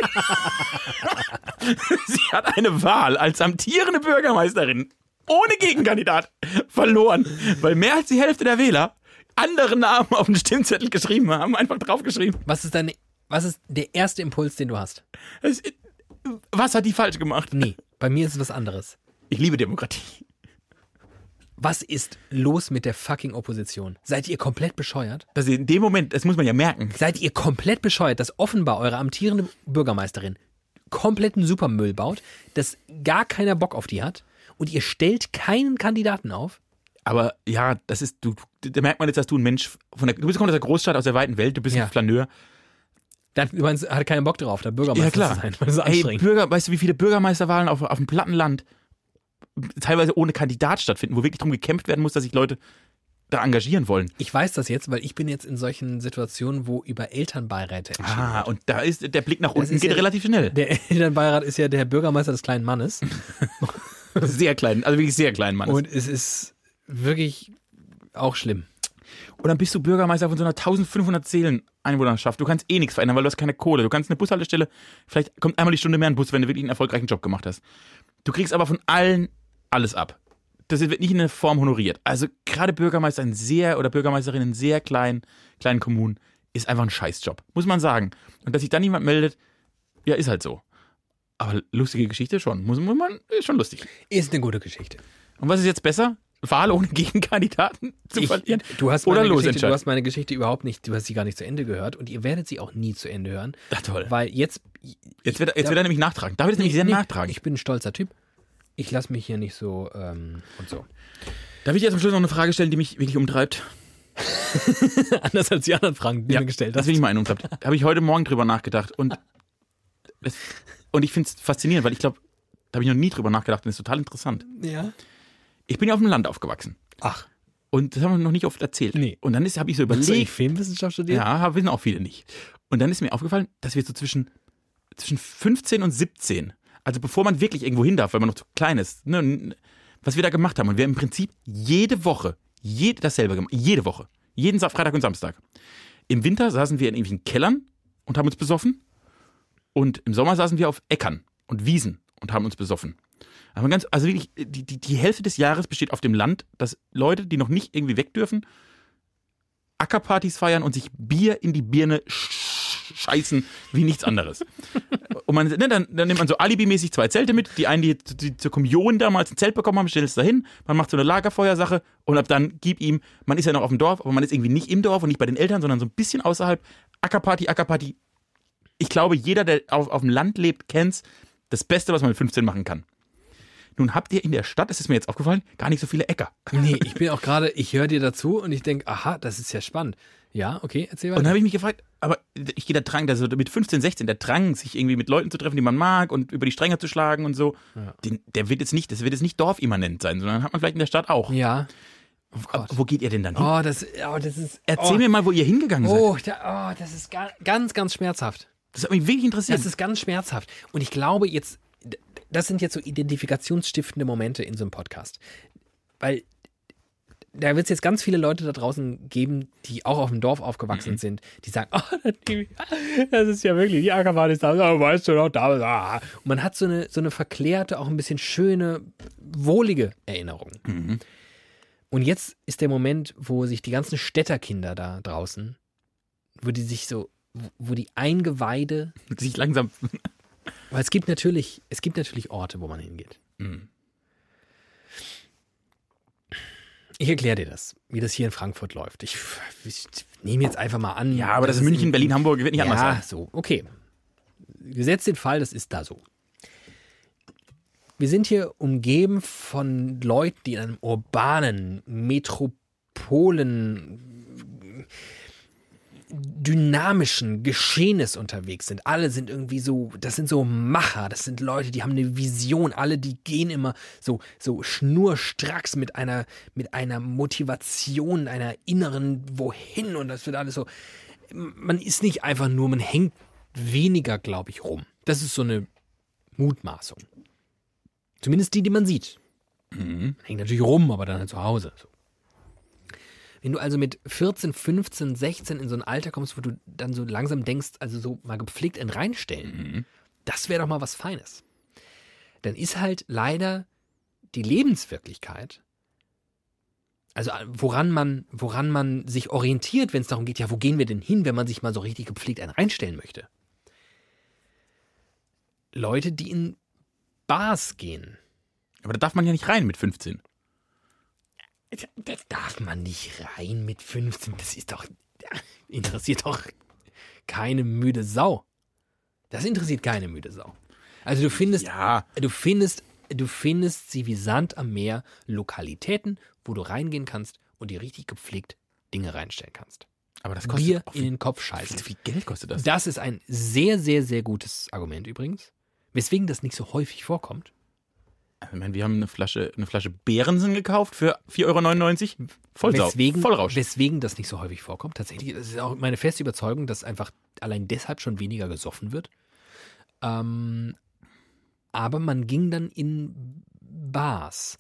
sie hat eine Wahl als amtierende Bürgermeisterin ohne Gegenkandidat verloren, weil mehr als die Hälfte der Wähler andere Namen auf den Stimmzettel geschrieben haben, einfach draufgeschrieben. Was ist deine, was ist der erste Impuls, den du hast? Es- Was hat die falsch gemacht? Nee, bei mir ist es was anderes. Ich liebe Demokratie. Was ist los mit der fucking Opposition? Seid ihr komplett bescheuert? Sie in dem Moment, das muss man ja merken, Seid ihr komplett bescheuert, dass offenbar eure amtierende Bürgermeisterin kompletten Supermüll baut, dass gar keiner Bock auf die hat und ihr stellt keinen Kandidaten auf? aber ja, das ist, du, da merkt man jetzt, dass du ein Mensch von der, du bist kommst aus der Großstadt, aus der weiten Welt, du bist Ja. ein Flaneur. Da hat übrigens keinen Bock drauf, da Bürgermeister Ja, klar. zu sein. weil Das ist Ey, anstrengend. Bürger, weißt du, wie viele Bürgermeisterwahlen auf, auf dem platten Land teilweise ohne Kandidat stattfinden, wo wirklich darum gekämpft werden muss, dass sich Leute da engagieren wollen. Ich weiß das jetzt, weil ich bin jetzt in solchen Situationen, wo über Elternbeiräte entschieden Ah, wird. und da ist der Blick nach unten geht ja- relativ schnell. Der Elternbeirat ist ja der Bürgermeister des kleinen Mannes. Sehr klein, also wirklich sehr klein, Mann. Und, Und es ist wirklich auch schlimm. dann bist du Bürgermeister von so einer 1500 Seelen Einwohnerschaft. Du kannst eh nichts verändern, weil du hast keine Kohle. Du kannst eine Bushaltestelle, vielleicht kommt einmal die Stunde mehr ein Bus, wenn du wirklich einen erfolgreichen Job gemacht hast. Du kriegst aber von allen alles ab. Das wird nicht in der Form honoriert. Also gerade Bürgermeister in sehr oder Bürgermeisterin in sehr kleinen, kleinen Kommunen ist einfach ein Scheißjob, muss man sagen. Und dass sich dann niemand meldet, ja, ist halt so. Aber lustige Geschichte schon. Muss man, ist schon lustig. Ist eine gute Geschichte. Und was ist jetzt besser? Wahl ohne Gegenkandidaten zu Ich, verlieren? du, hast Oder meine Geschichte, du hast meine Geschichte überhaupt nicht, du hast sie gar nicht zu Ende gehört und ihr werdet sie auch nie zu Ende hören. Ja, toll. Weil jetzt. Jetzt wird, er- jetzt wird er nämlich nachtragen. Da wird es nämlich sehr Nee, nachtragen. Ich bin ein stolzer Typ. Ich lasse mich hier nicht so ähm, und so. Darf ich dir zum Schluss noch eine Frage stellen, die mich wirklich umtreibt? Anders als die anderen Fragen, die du mir gestellt das hast. will ich mal einen umtreibt. Da habe ich heute Morgen drüber nachgedacht. Und, das, und ich finde es faszinierend, weil ich glaube, da habe ich noch nie drüber nachgedacht und das ist total interessant. Ja. Ich bin ja auf dem Land aufgewachsen. Ach, Und das haben wir noch nicht oft erzählt. Nee. Und dann habe ich so hast du überlegt. Filmwissenschaft studiert? Ja, wissen auch viele nicht. Und dann ist mir aufgefallen, dass wir so zwischen, zwischen 15 und 17, also bevor man wirklich irgendwo hin darf, weil man noch zu klein ist, ne, was wir da gemacht haben. Und wir haben im Prinzip jede Woche, jede, dasselbe gemacht, jede Woche. Jeden Freitag und Samstag. Im Winter saßen wir in irgendwelchen Kellern und haben uns besoffen. Und im Sommer saßen wir auf Äckern und Wiesen und haben uns besoffen. Aber ganz, also wirklich, die, die, die Hälfte des Jahres besteht auf dem Land, dass Leute, die noch nicht irgendwie weg dürfen, Ackerpartys feiern und sich Bier in die Birne sch scheißen wie nichts anderes. Und man, ne, dann, dann nimmt man so alibimäßig zwei Zelte mit. Die einen, die, die zur Kommunion damals ein Zelt bekommen haben, stellt es dahin. Man macht so eine Lagerfeuersache und ab dann gib ihm, man ist ja noch auf dem Dorf, aber man ist irgendwie nicht im Dorf und nicht bei den Eltern, sondern so ein bisschen außerhalb. Ackerparty, Ackerparty. Ich glaube, jeder, der auf, auf dem Land lebt, kennt's. Das Beste, was man mit 15 machen kann. Nun habt ihr in der Stadt, das ist mir jetzt aufgefallen, gar nicht so viele Äcker. Nee, ich bin auch gerade, ich höre dir dazu und ich denke, aha, das ist ja spannend. Ja, okay, erzähl Und dann weiter. habe ich mich gefragt, aber ich gehe da Drang, also mit 15, 16, der Drang, sich irgendwie mit Leuten zu treffen, die man mag und über die Stränge zu schlagen und so, den, der wird jetzt nicht, das wird jetzt nicht dorfimmanent sein, sondern hat man vielleicht in der Stadt auch. Ja. Oh. Wo geht ihr denn dann hin? Oh, das, oh, das ist. Erzähl oh, mir mal, wo ihr hingegangen seid. Oh, da, oh, das ist ga, ganz, ganz schmerzhaft. Das hat mich wirklich interessiert. Das ist ganz schmerzhaft. Und ich glaube jetzt, das sind jetzt so identifikationsstiftende Momente in so einem Podcast. Weil da wird es jetzt ganz viele Leute da draußen geben, die auch auf dem Dorf aufgewachsen sind, die sagen, oh, das ist ja wirklich, die Ackerbahn ist da, oh, weißt du noch, da. Und man hat so eine, so eine verklärte, auch ein bisschen schöne, wohlige Erinnerung. Und jetzt ist der Moment, wo sich die ganzen Städterkinder da draußen, wo die sich so, wo die Eingeweide sich langsam. Weil es gibt natürlich, es gibt natürlich Orte, wo man hingeht. Mhm. Ich erkläre dir das, wie das hier in Frankfurt läuft. Ich, ich nehme jetzt einfach mal an. Ja, aber das ist dass es München, in- Berlin, Hamburg, wird nicht anders Ja, sein. so, okay. Gesetzt den Fall, das ist da so. Wir sind hier umgeben von Leuten, die in einem urbanen, Metropolen, dynamischen Geschehnis unterwegs sind. Alle sind irgendwie so, das sind so Macher, das sind Leute, die haben eine Vision, alle, die gehen immer so, so schnurstracks mit einer, mit einer Motivation, einer inneren Wohin und das wird alles so. Man ist nicht einfach nur, man hängt weniger, glaube ich, rum. Das ist so eine Mutmaßung. Zumindest die, die man sieht. Man hängt natürlich rum, aber dann halt zu Hause. So. Wenn du also mit 14, 15, 16 in so ein Alter kommst, wo du dann so langsam denkst, also so mal gepflegt in reinstellen, das wäre doch mal was Feines. Dann ist halt leider die Lebenswirklichkeit, also äh, woran man, woran man sich orientiert, wenn es darum geht, ja, wo gehen wir denn hin, wenn man sich mal so richtig gepflegt einen reinstellen möchte? Leute, die in Bars gehen. Aber da darf man ja nicht rein mit 15. Da darf man nicht rein mit 15. Das ist doch. Interessiert doch keine müde Sau. Das interessiert keine müde Sau. Also du findest, Ja. du findest, du findest sie wie Sand am Meer Lokalitäten, wo du reingehen kannst und dir richtig gepflegt Dinge reinstellen kannst. Aber das kostet Bier in den Kopf scheißen. wie viel Geld kostet das? Das ist ein sehr, sehr, sehr gutes Argument übrigens. Weswegen das nicht so häufig vorkommt. Ich meine, wir haben eine Flasche, eine Flasche Behrensen gekauft für 4,99 Euro. Vollsau. Weswegen, Vollrausch. weswegen das nicht so häufig vorkommt. Tatsächlich, das ist auch meine feste Überzeugung, dass einfach allein deshalb schon weniger gesoffen wird. Ähm, aber man ging dann in Bars.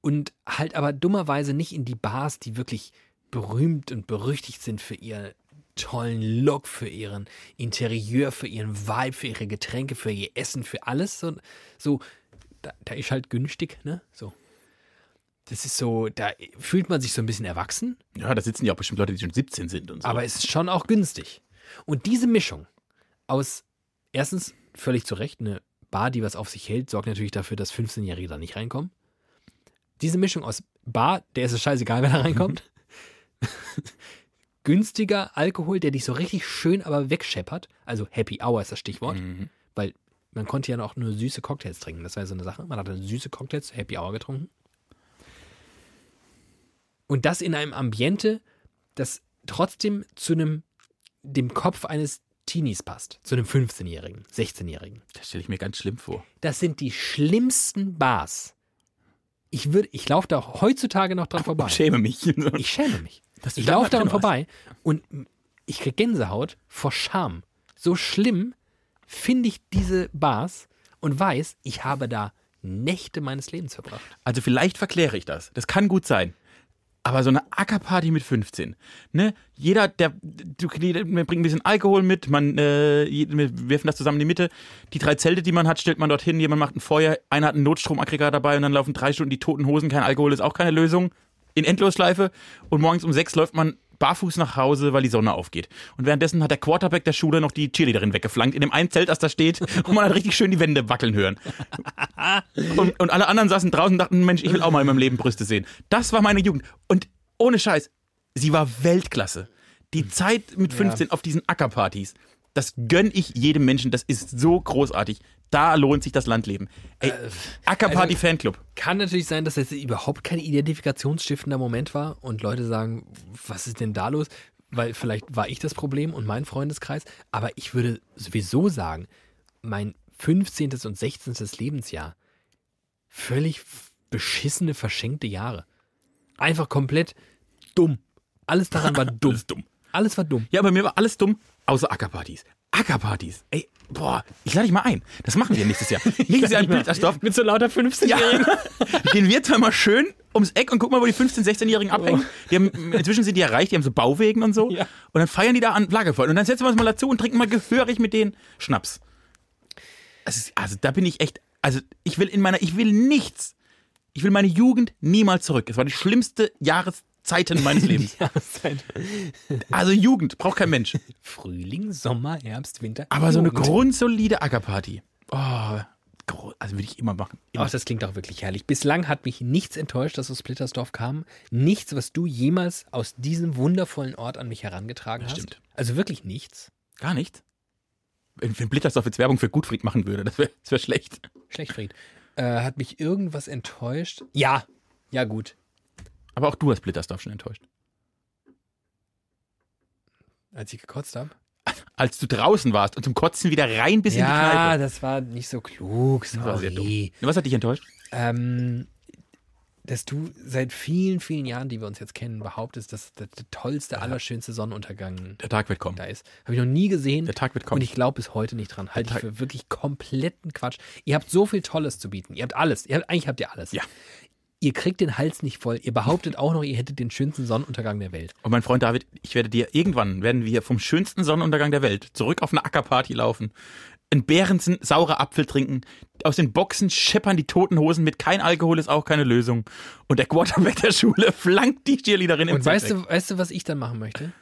Und halt aber dummerweise nicht in die Bars, die wirklich berühmt und berüchtigt sind für ihren tollen Look, für ihren Interieur, für ihren Vibe, für ihre Getränke, für ihr Essen, für alles. So, so da, da ist halt günstig, ne? So. Das ist so, da fühlt man sich so ein bisschen erwachsen, Ja, da sitzen ja auch bestimmt Leute, die schon 17 sind und so. aber es ist schon auch günstig. Und diese Mischung aus, erstens, völlig zu Recht, eine Bar, die was auf sich hält, sorgt natürlich dafür, dass 15-Jährige da nicht reinkommen. Diese Mischung aus Bar, der ist es scheißegal, wenn er reinkommt. Günstiger Alkohol, der dich so richtig schön aber wegscheppert. Also Happy Hour ist das Stichwort. Mhm. Weil man konnte ja noch nur süße Cocktails trinken. Das war ja so eine Sache. Man hat dann süße Cocktails, Happy Hour getrunken. Und das in einem Ambiente, das trotzdem zu einem, dem Kopf eines Teenies passt. Zu einem 15-Jährigen, 16-Jährigen. Das stelle ich mir ganz schlimm vor. Das sind die schlimmsten Bars. Ich ich laufe da heutzutage noch dran vorbei. Ich schäme mich. Ich schäme mich. Ich laufe daran vorbei und ich krieg Gänsehaut vor Scham. So schlimm finde ich diese Bars und weiß, ich habe da Nächte meines Lebens verbracht. Also vielleicht verkläre ich das. Das kann gut sein. Aber so eine Ackerparty mit 15, ne? Jeder, der, du, jeder bringt ein bisschen Alkohol mit, man, äh, wir werfen das zusammen in die Mitte. Die drei Zelte, die man hat, stellt man dorthin, jemand macht ein Feuer, einer hat einen Notstromaggregat dabei und dann laufen drei Stunden die toten Hosen, kein Alkohol ist auch keine Lösung. In Endlosschleife. Und morgens um sechs läuft man barfuß nach Hause, weil die Sonne aufgeht. Und währenddessen hat der Quarterback der Schule noch die Cheerleaderin weggeflankt in dem einen Zelt, das da steht, und man hat richtig schön die Wände wackeln hören. Und, und alle anderen saßen draußen und dachten, Mensch, ich will auch mal in meinem Leben Brüste sehen. Das war meine Jugend. Und ohne Scheiß, sie war Weltklasse. Die Zeit mit 15 auf diesen Ackerpartys, das gönn ich jedem Menschen. Das ist so großartig. Da lohnt sich das Landleben. Ey, Ackerparty also- Fanclub. Kann natürlich sein, dass das überhaupt kein identifikationsstiftender Moment war und Leute sagen, was ist denn da los? Weil vielleicht war ich das Problem und mein Freundeskreis. Aber ich würde sowieso sagen, mein 15. und 16. Lebensjahr, völlig beschissene, verschenkte Jahre. Einfach komplett dumm. Alles daran war dumm. Alles dumm. Alles war dumm. Ja, bei mir war alles dumm, außer Ackerpartys. Ackerpartys. Ey, boah, ich lade dich mal ein. Das machen wir nächstes Jahr. Nächstes Jahr in Bildersdorf. Mit so lauter 15-Jährigen. Gehen wir zwar mal schön ums Eck und gucken mal, wo die 15-, 16-Jährigen abhängen. Die haben, inzwischen sind die ja reich, die haben so Bauwegen und so. Ja. Und dann feiern die da an Lagerfeuer. Und dann setzen wir uns mal dazu und trinken mal gehörig mit denen Schnaps. Ist, also da bin ich echt, also ich will in meiner, ich will nichts. Ich will meine Jugend niemals zurück. Es war die schlimmste Jahreszeiten meines Lebens. Also Jugend braucht kein Mensch. Frühling, Sommer, Herbst, Winter. Aber so eine Jugend. grundsolide Ackerparty. Oh, also würde ich immer machen. Immer. Ach, das klingt auch wirklich herrlich. Bislang hat mich nichts enttäuscht, dass aus Splittersdorf kam. Nichts, was du jemals aus diesem wundervollen Ort an mich herangetragen Das hast. stimmt. Also wirklich nichts. Gar nicht. Wenn, wenn Blittersdorf jetzt Werbung für Gutfried machen würde, das wäre wär schlecht. Schlecht, Fried. Äh, hat mich irgendwas enttäuscht? Ja. Ja, gut. Aber auch du hast Blittersdorf schon enttäuscht. Als ich gekotzt habe. Als du draußen warst und zum Kotzen wieder rein bis in die Ja, Kneipe. das war nicht so klug. Das war sehr dumm. Sorry. Was hat dich enttäuscht? Ähm, dass du seit vielen, vielen Jahren, die wir uns jetzt kennen, behauptest, dass der, der tollste, allerschönste Sonnenuntergang Der Tag wird kommen. da ist. Habe ich noch nie gesehen. Der Tag wird Und kommen. ich glaube bis heute nicht dran. Halte ich für wirklich kompletten Quatsch. Ihr habt so viel Tolles zu bieten. Ihr habt alles. Ihr habt, eigentlich habt ihr alles. Ja. Ihr kriegt den Hals nicht voll. Ihr behauptet auch noch, ihr hättet den schönsten Sonnenuntergang der Welt. Und mein Freund David, ich werde dir irgendwann, werden wir vom schönsten Sonnenuntergang der Welt zurück auf eine Ackerparty laufen, einen Bärensen saurer Apfel trinken, aus den Boxen scheppern die toten Hosen mit kein Alkohol ist auch keine Lösung. Und der Quarterback der Schule flankt die Cheerleaderin im Und weißt du, weißt du, was ich dann machen möchte?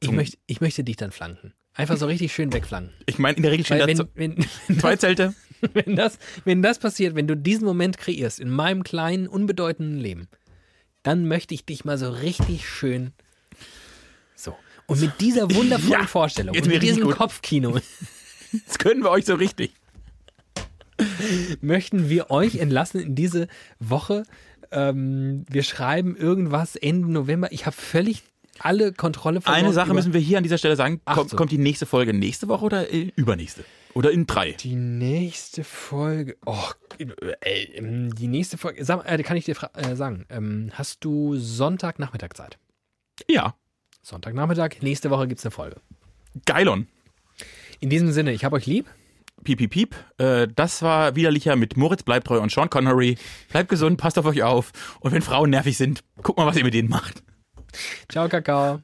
Ich möchte, ich möchte dich dann flanken. Einfach so richtig schön wegflanken. weg. Ich meine, in der Regel Weil da wenn, wenn, zwei Zelte. wenn, das, wenn das passiert, wenn du diesen Moment kreierst in meinem kleinen, unbedeutenden Leben, dann möchte ich dich mal so richtig schön so. Und mit dieser wundervollen Ja, Vorstellung jetzt und mit diesem gut. Kopfkino Das können wir euch so richtig. möchten wir euch entlassen in diese Woche. Ähm, wir schreiben irgendwas Ende November. Ich habe völlig alle Kontrolle verloren. Eine Sache müssen wir hier an dieser Stelle sagen. Kommt, so. kommt die nächste Folge nächste Woche oder äh, übernächste? Oder in drei? Die nächste Folge. Oh, äh, ähm, die nächste Folge. Sag, äh, kann ich dir äh, sagen. Ähm, hast du Sonntagnachmittag Zeit? Ja. Sonntagnachmittag, nächste Woche gibt es eine Folge. Geilon. In diesem Sinne, ich habe euch lieb. Piep, piep, piep. Äh, das war widerlicher mit Moritz Bleibtreu und Sean Connery. Bleibt gesund, passt auf euch auf. Und wenn Frauen nervig sind, guckt mal, was ihr mit denen macht. Ciao, Kakao.